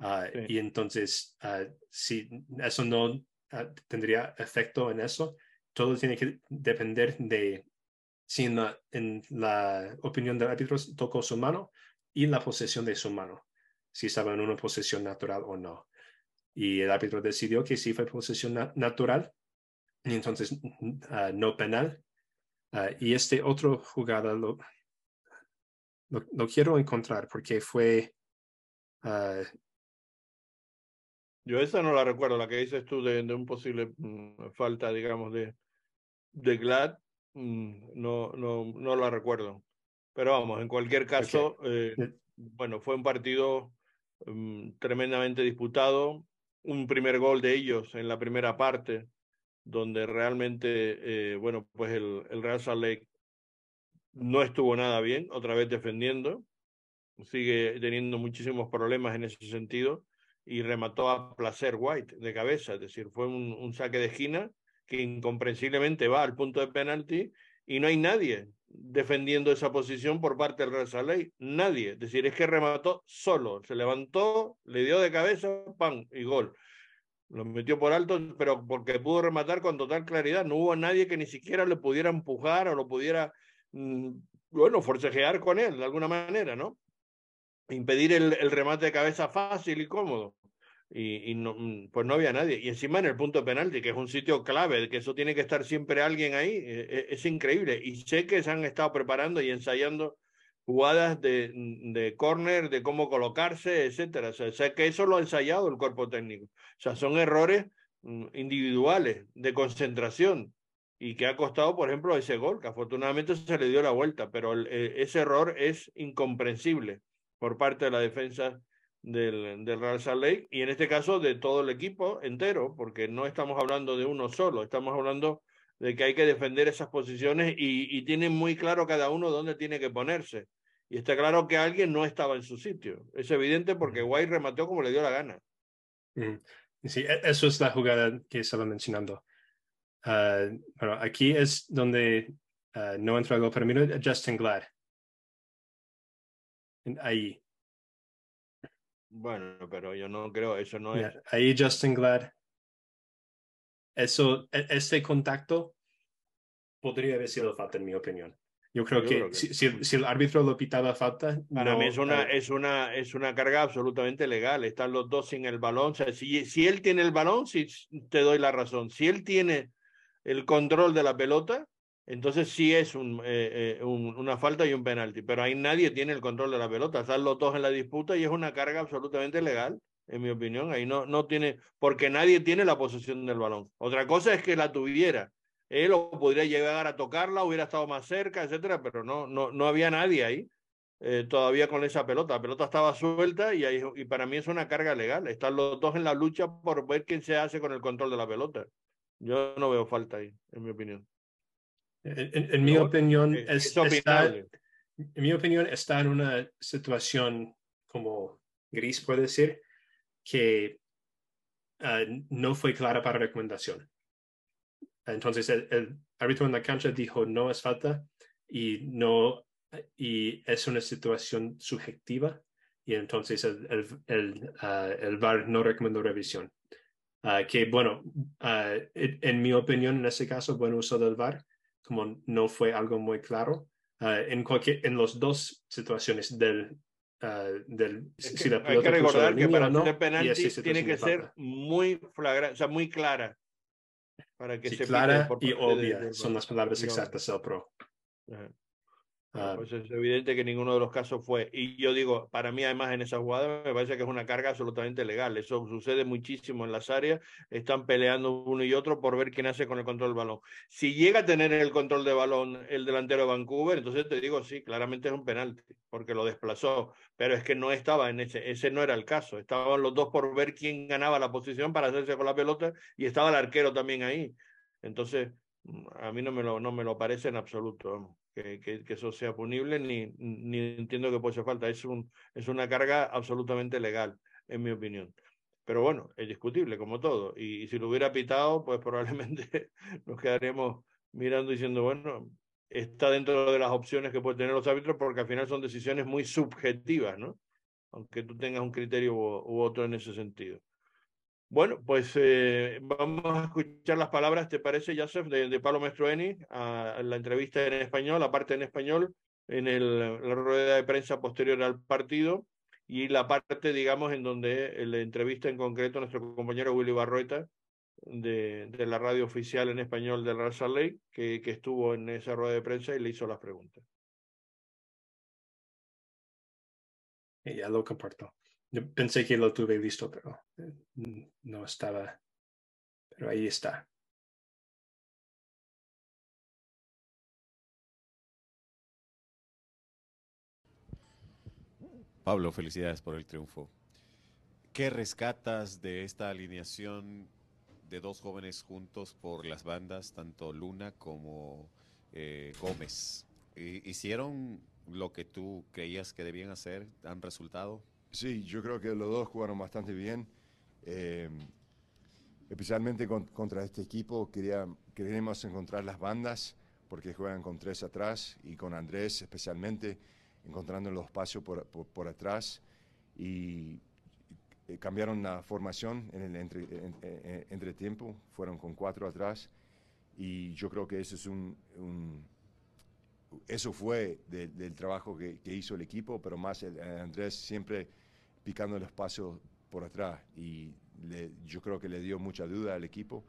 Ah, y entonces, uh, si eso no ah, tendría efecto en eso, todo tiene que depender de si en la, en la opinión del árbitro tocó su mano y la posesión de su mano, si estaba en una posesión natural o no. Y el árbitro decidió que sí fue posesión natural y entonces no penal. y este otro jugada lo, lo, quiero encontrar porque fue yo esa no la recuerdo, la que dices tú de, un posible mm, falta, digamos, de, de Glad, mm, no, no, no la recuerdo. Pero vamos, en cualquier caso, eh, bueno, fue un partido mm, tremendamente disputado, un primer gol de ellos en la primera parte, donde realmente, eh, bueno, pues el, el Real Salt Lake no estuvo nada bien, otra vez defendiendo, sigue teniendo muchísimos problemas en ese sentido y remató a placer White de cabeza, es decir, fue un, saque de esquina que incomprensiblemente va al punto de penalti y no hay nadie defendiendo esa posición por parte del Real Ley, nadie, es decir, es que remató solo, se levantó, le dio de cabeza, ¡pam! y gol. Lo metió por alto, pero porque pudo rematar con total claridad, no hubo nadie que ni siquiera le pudiera empujar o lo pudiera, mm, bueno, forcejear con él de alguna manera, ¿no? Impedir el, remate de cabeza fácil y cómodo y, no, mm, pues no había nadie. Y encima en el punto de penalti, que es un sitio clave, que eso tiene que estar siempre alguien ahí, e, e, es, increíble. Y sé que se han estado preparando y ensayando jugadas de, mm, de córner, de cómo colocarse, etcétera. O sea, sé que eso lo ha ensayado el cuerpo técnico. O sea, son errores mm, individuales, de concentración, y que ha costado, por ejemplo, ese gol, que afortunadamente se le dio la vuelta, pero e, ese error es incomprensible por parte de la defensa del, del Real Salt Lake y en este caso de todo el equipo entero, porque no estamos hablando de uno solo, estamos hablando de que hay que defender esas posiciones y, y tienen muy claro cada uno dónde tiene que ponerse. Y está claro que alguien no estaba en su sitio. Es evidente porque White remató como le dio la gana. Sí, e, eso es la jugada que estaba mencionando. bueno, aquí es donde no entregó permiso Justin Glad. Ahí. Bueno, pero yo no creo, eso no es. Ahí Justin Glad. Eso, e, este contacto podría haber sido falta, en mi opinión. Yo creo, que, Si, si, el árbitro lo pitaba falta. Para mí es una, es, una, es una carga absolutamente legal. Están los dos sin el balón. O sea, si, si él tiene el balón, si te doy la razón. Si él tiene el control de la pelota, entonces sí es eh, eh, un, una falta y un penalti. Pero ahí nadie tiene el control de la pelota. Están los dos en la disputa y es una carga absolutamente legal, en mi opinión. Ahí no, no tiene, porque nadie tiene la posesión del balón. Otra cosa es que la tuviera él o podría llegar a tocarla, hubiera estado más cerca, etcétera, pero no, no, no había nadie ahí eh, todavía con esa pelota. La pelota estaba suelta y, ahí, y para mí es una carga legal. Están los dos en la lucha por ver quién se hace con el control de la pelota. Yo no veo falta ahí, en mi opinión. En, mi opinión, eh, es, está, en mi opinión, está en una situación como gris, puede decir, que ah, no fue clara para recomendación. Entonces el, árbitro en la cancha dijo no es falta y no y es una situación subjetiva y entonces el, el, el, ah, VAR no recomendó revisión. Uh, que bueno, uh, en mi opinión en ese caso, buen uso del VAR, como no fue algo muy claro, en, cualquier, en las dos situaciones del... del si la hay que recordar que para no hacer penalti tiene que ser muy flagrante, o sea, muy clara para que se clara y obvia son las palabras exactas del pro. Ah, pues es evidente que ninguno de los casos fue. Y yo digo, para mí además en esa jugada me parece que es una carga absolutamente legal. Eso sucede muchísimo en las áreas. Están peleando uno y otro por ver quién hace con el control del balón. Si llega a tener el control de balón el delantero de Vancouver, entonces te digo, sí, claramente es un penalti, porque lo desplazó. Pero es que no estaba en ese, ese no era el caso. Estaban los dos por ver quién ganaba la posición para hacerse con la pelota y estaba el arquero también ahí. Entonces, a mí no me lo, no me lo parece en absoluto que, eso sea punible, ni, ni entiendo que puede ser falta. Es, un, es una carga absolutamente legal, en mi opinión. Pero bueno, es discutible, como todo. Y, si lo hubiera pitado, pues probablemente nos quedaríamos mirando diciendo, bueno, está dentro de las opciones que pueden tener los árbitros, porque al final son decisiones muy subjetivas, ¿no? Aunque tú tengas un criterio u otro en ese sentido. Bueno, pues eh, vamos a escuchar las palabras, ¿te parece, Joseph, de, de Pablo a, la entrevista en español, la parte en español, en el, la rueda de prensa posterior al partido, y la parte, digamos, en donde la entrevista en concreto a nuestro compañero Willy Barroeta, de, la radio oficial en español de Lake, que, que estuvo en esa rueda de prensa y le hizo las preguntas. Ya lo comparto. Yo pensé que lo tuve listo, pero eh, no estaba. Pero ahí está. Pablo, felicidades por el triunfo. ¿Qué rescatas de esta alineación de dos jóvenes juntos por las bandas, tanto Luna como eh, Gómez? ¿Hicieron lo que tú creías que debían hacer? ¿Han resultado? Sí, yo creo que los dos jugaron bastante bien. Eh, especialmente contra este equipo quería, queremos encontrar las bandas porque juegan con tres atrás y con Andrés especialmente encontrando los espacios por, atrás y eh, cambiaron la formación en el entre, entre, tiempo, fueron con cuatro atrás y yo creo que eso es un, eso fue del trabajo que, hizo el equipo, pero más el, Andrés siempre picando el espacio por atrás y yo creo que le dio mucha duda al equipo,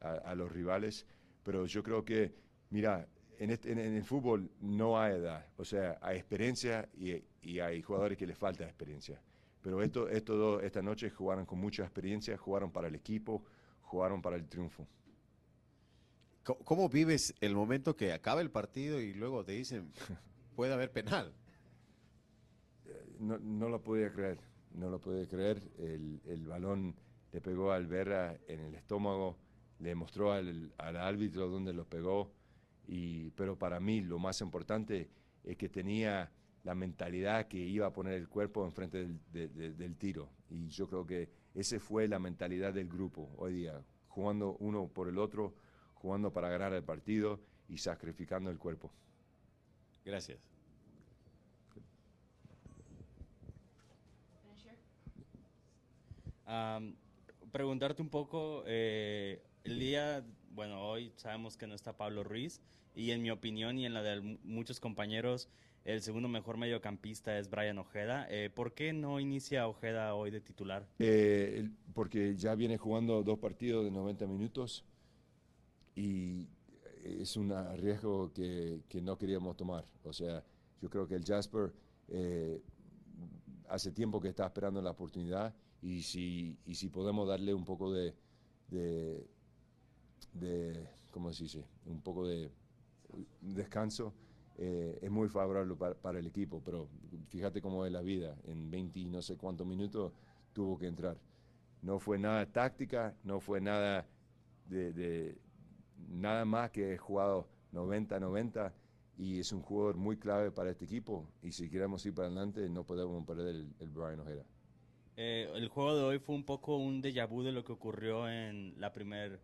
a, los rivales, pero yo creo que, mira, este, en, el fútbol no hay edad, o sea, hay experiencia y, y hay jugadores que les falta experiencia. Pero esto, esto, esta noche jugaron con mucha experiencia, jugaron para el equipo, jugaron para el triunfo. ¿Cómo vives el momento que acaba el partido y luego te dicen, puede haber penal? No, no lo podía creer no lo puede creer, el, balón le pegó al Alberra en el estómago, le mostró al, al árbitro dónde lo pegó, y, pero para mí lo más importante es que tenía la mentalidad que iba a poner el cuerpo enfrente del, del tiro. Y yo creo que esa fue la mentalidad del grupo hoy día, jugando uno por el otro, jugando para ganar el partido y sacrificando el cuerpo. Gracias. preguntarte un poco, eh, el día, bueno, hoy sabemos que no está Pablo Ruiz y en mi opinión y en la de muchos compañeros, el segundo mejor mediocampista es Brian Ojeda. Eh, ¿Por qué no inicia Ojeda hoy de titular? Eh, porque ya viene jugando dos partidos de 90 minutos y es un riesgo que, que no queríamos tomar. O sea, yo creo que el Jasper eh, hace tiempo que está esperando la oportunidad y si, y si podemos darle un poco de, de, de ¿cómo se dice? Un poco de descanso eh, es muy favorable para, el equipo, pero fíjate cómo es la vida, en 20 y no sé cuántos minutos tuvo que entrar. No fue nada táctica, no fue nada de, nada más que jugado 90-90 y es un jugador muy clave para este equipo y si queremos ir para adelante no podemos perder el, el Brian Ojeda. Eh, el juego de hoy fue un poco un déjà vu de lo que ocurrió en la primera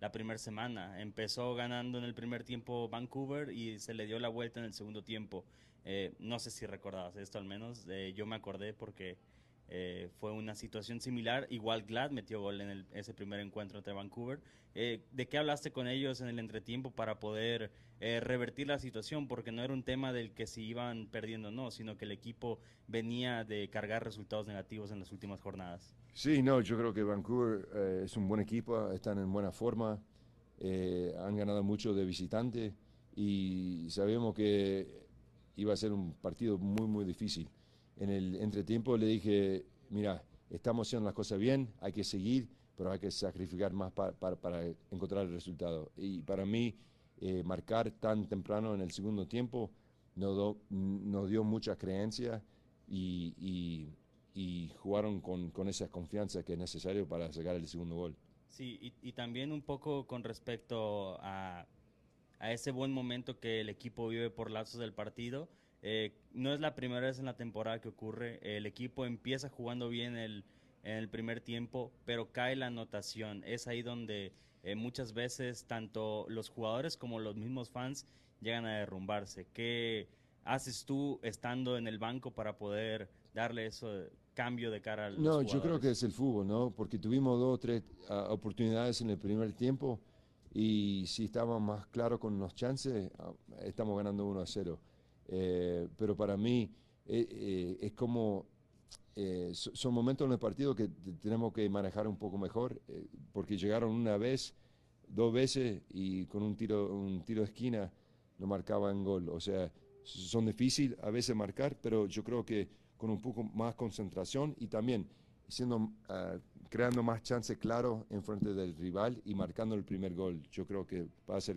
la primera semana. Empezó ganando en el primer tiempo Vancouver y se le dio la vuelta en el segundo tiempo. Eh, no sé si recordabas esto al menos. Eh, yo me acordé porque eh, fue una situación similar. Igual Glad metió gol en ese primer encuentro entre Vancouver. ¿De qué hablaste con ellos en el entretiempo para poder revertir la situación? Porque no era un tema del que si iban perdiendo o no, sino que el equipo venía de cargar resultados negativos en las últimas jornadas. Sí, no, yo creo que Vancouver eh, es un buen equipo, están en buena forma, eh, han ganado mucho de visitante y sabemos que iba a ser un partido muy, muy difícil. En el entretiempo le dije, mira, estamos haciendo las cosas bien, hay que seguir, pero hay que sacrificar más para encontrar el resultado. Y para mí, eh, marcar tan temprano en el segundo tiempo nos, nos dio mucha creencia y y jugaron con, con, esa confianza que es necesario para sacar el segundo gol. Sí, y, y también un poco con respecto a, a, ese buen momento que el equipo vive por lazos del partido. Eh, no es la primera vez en la temporada que ocurre. El equipo empieza jugando bien el, en el primer tiempo, pero cae la anotación. Es ahí donde eh, muchas veces tanto los jugadores como los mismos fans llegan a derrumbarse. ¿Qué haces tú estando en el banco para poder darle eso cambio de cara al No, yo creo que es el fútbol, ¿no? Porque tuvimos dos o tres ah, oportunidades en el primer tiempo y si estábamos más claros con los chances, ah, estamos ganando 1 a 0. Eh, pero para mí eh, eh, es como, son momentos en el partido que tenemos que manejar un poco mejor, porque llegaron una vez, dos veces y con un tiro, un tiro de esquina no marcaban gol. O sea, son difíciles a veces marcar, pero yo creo que con un poco más concentración y también siendo, ah, creando más chance claro en frente del rival y marcando el primer gol. Yo creo que va a ser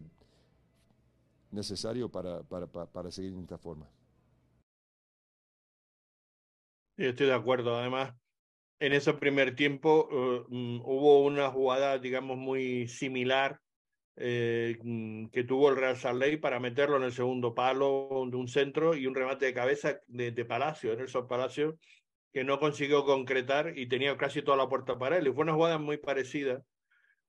necesario para, para, para, seguir en esta forma. estoy de acuerdo. Además, en ese primer tiempo uh, mm, hubo una jugada, digamos, muy similar eh, mm, que tuvo el Real Salt para meterlo en el segundo palo de un centro y un remate de cabeza de, de Palacio, Nelson Palacio, que no consiguió concretar y tenía casi toda la puerta para él. Y fue una jugada muy parecida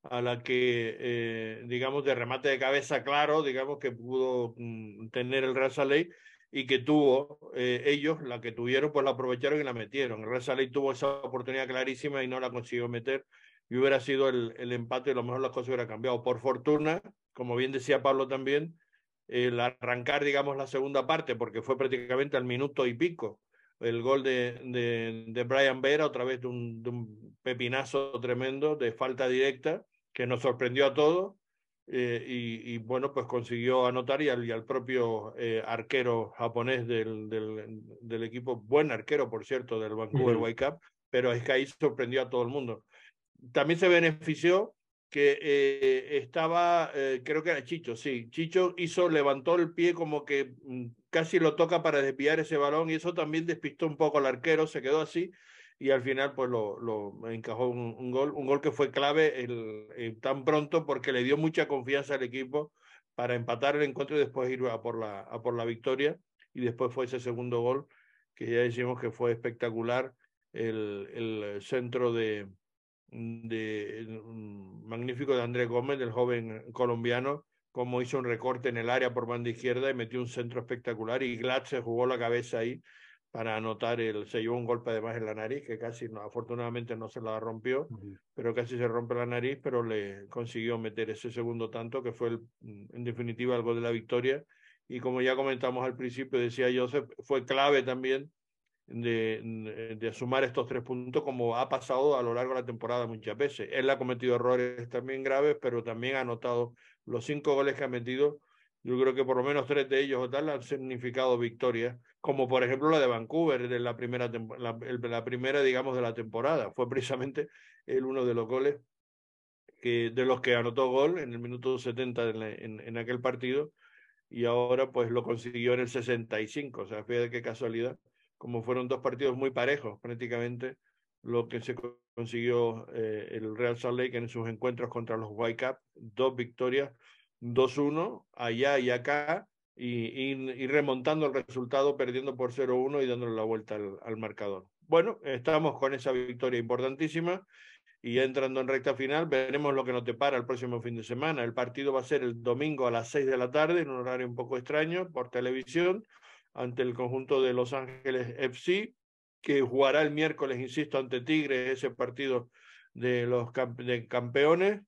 a la que, eh, digamos, de remate de cabeza claro, digamos, que pudo mm, tener el Real Salt y que tuvo eh, ellos, la que tuvieron, pues la aprovecharon y la metieron. El Real Salt tuvo esa oportunidad clarísima y no la consiguió meter y hubiera sido el, el empate y a lo mejor las cosas hubieran cambiado. Por fortuna, como bien decía Pablo también, el arrancar, digamos, la segunda parte, porque fue prácticamente al minuto y pico, el gol de, de, Brian Vera, otra vez de un, pepinazo tremendo, de falta directa, que nos sorprendió a todos. Eh, y, y, bueno, pues consiguió anotar y al, y al propio eh, arquero japonés del, del, del, equipo, buen arquero, por cierto, del Vancouver Whitecaps, pero es que ahí sorprendió a todo el mundo también se benefició que eh, estaba, creo que era Chicho, sí, Chicho hizo, levantó el pie como que mm, casi lo toca para desviar ese balón y eso también despistó un poco al arquero, se quedó así y al final pues lo, lo encajó un, gol, un gol que fue clave eh, tan pronto porque le dio mucha confianza al equipo para empatar el encuentro y después ir a por la, por la victoria. Y después fue ese segundo gol que ya decimos que fue espectacular el, el centro de, de, mm, magnífico de Andrés Gómez, del joven colombiano, como hizo un recorte en el área por banda izquierda y metió un centro espectacular y Glad se jugó la cabeza ahí para anotar el, se llevó un golpe además en la nariz, que casi, no, afortunadamente no se la rompió, pero casi se rompe la nariz, pero le consiguió meter ese segundo tanto, que fue el, en definitiva el gol de la victoria. Y como ya comentamos al principio, decía Joseph, fue clave también de, de, sumar estos tres puntos, como ha pasado a lo largo de la temporada muchas veces. Él ha cometido errores también graves, pero también ha anotado los cinco goles que ha metido. Yo creo que por lo menos tres de ellos o tal han significado victorias, como por ejemplo la de Vancouver, de la primera, la, la primera digamos, de la temporada. Fue precisamente el uno de los goles que, de los que anotó gol en el minuto 70 en, en, aquel partido y ahora pues lo consiguió en el 65. O sea, fíjate qué casualidad como fueron dos partidos muy parejos prácticamente, lo que se consiguió eh, el Real Salt Lake en sus encuentros contra los Whitecaps, dos victorias, 2-1 allá y acá, y, remontando el resultado, perdiendo por 0-1 y dándole la vuelta al, marcador. Bueno, estamos con esa victoria importantísima y entrando en recta final, veremos lo que nos depara el próximo fin de semana. El partido va a ser el domingo a las 6 de la tarde, en un horario un poco extraño, por televisión ante el conjunto de Los Ángeles FC, que jugará el miércoles, insisto, ante Tigre, ese partido de los de campeones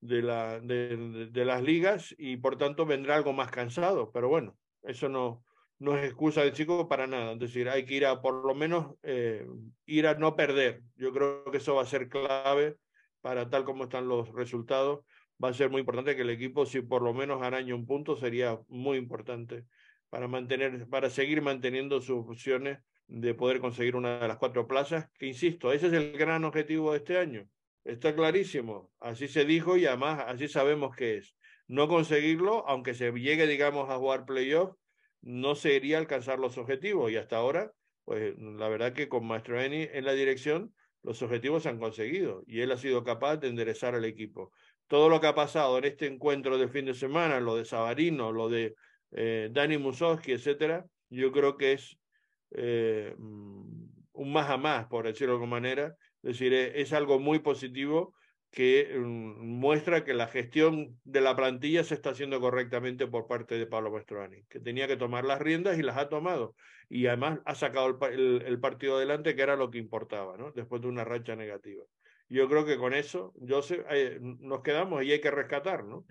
de, la, de, de, las ligas, y por tanto vendrá algo más cansado. Pero bueno, eso no, no es excusa de chico para nada. Es decir, hay que ir a por lo menos eh, ir a no perder. Yo creo que eso va a ser clave para tal como están los resultados. Va a ser muy importante que el equipo, si por lo menos araña un punto, sería muy importante para, mantener, para seguir manteniendo sus opciones de poder conseguir una de las cuatro plazas, que insisto, ese es el gran objetivo de este año. Está clarísimo, así se dijo y además así sabemos que es. No conseguirlo, aunque se llegue, digamos, a jugar playoff, no sería alcanzar los objetivos. Y hasta ahora, pues la verdad que con Maestro Eni en la dirección, los objetivos se han conseguido y él ha sido capaz de enderezar al equipo. Todo lo que ha pasado en este encuentro de fin de semana, lo de Sabarino, lo de eh, Dani Musowski, etcétera, yo creo que es eh, mm, un más a más, por decirlo de alguna manera. Es decir, eh, es, algo muy positivo que mm, muestra que la gestión de la plantilla se está haciendo correctamente por parte de Pablo Mastroani, que tenía que tomar las riendas y las ha tomado. Y además ha sacado el, partido adelante, que era lo que importaba, ¿no? después de una racha negativa. Yo creo que con eso, Joseph, nos quedamos y hay que rescatar, ¿no?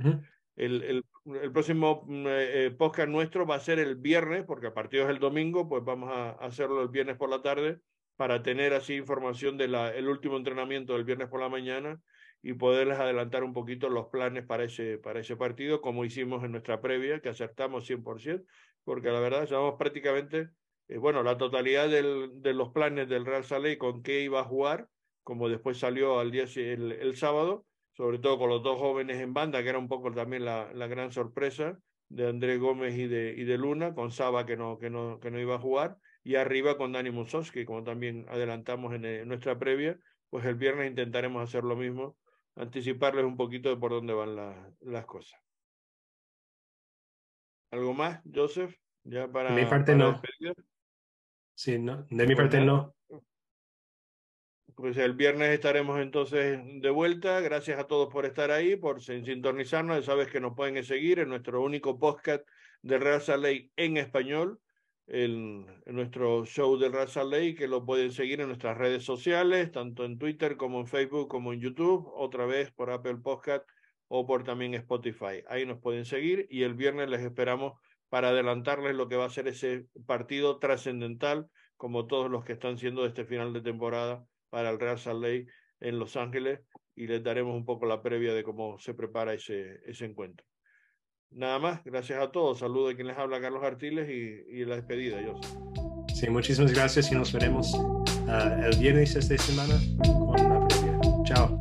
El, el, el próximo mm, eh, eh, podcast nuestro va a ser el viernes, porque el partido es el domingo, pues vamos a hacerlo el viernes por la tarde para tener así información del el último entrenamiento del viernes por la mañana y poderles adelantar un poquito los planes para ese, para ese partido, como hicimos en nuestra previa, que acertamos 100%, porque la verdad sabemos prácticamente, eh, bueno, la totalidad del, de los planes del Real Salé con qué iba a jugar, como después salió al día el, el sábado, sobre todo con los dos jóvenes en banda, que era un poco también la, la gran sorpresa de Andrés Gómez y de, y de Luna, con Saba que no, que, no, que no iba a jugar, y arriba con Dani Musowski, como también adelantamos en, nuestra previa, pues el viernes intentaremos hacer lo mismo, anticiparles un poquito de por dónde van las cosas. ¿Algo más, Joseph? Ya para, de mi parte no. Sí, no. De mi parte no. Pues el viernes estaremos entonces de vuelta. Gracias a todos por estar ahí, por sintonizarnos. Sabes que nos pueden seguir en nuestro único podcast de Raza Ley en español, en, nuestro show de Raza Ley, que lo pueden seguir en nuestras redes sociales, tanto en Twitter como en Facebook como en YouTube, otra vez por Apple Podcast o por también Spotify. Ahí nos pueden seguir y el viernes les esperamos para adelantarles lo que va a ser ese partido trascendental, como todos los que están siendo de este final de temporada para el Real Salt Lake en Los Ángeles y les daremos un poco la previa de cómo se prepara ese, ese encuentro. Nada más, gracias a todos. Saludos de quien les habla, Carlos Artiles, y, y la despedida, yo. Sí, muchísimas gracias y nos veremos uh, el viernes esta semana con la previa. Chao.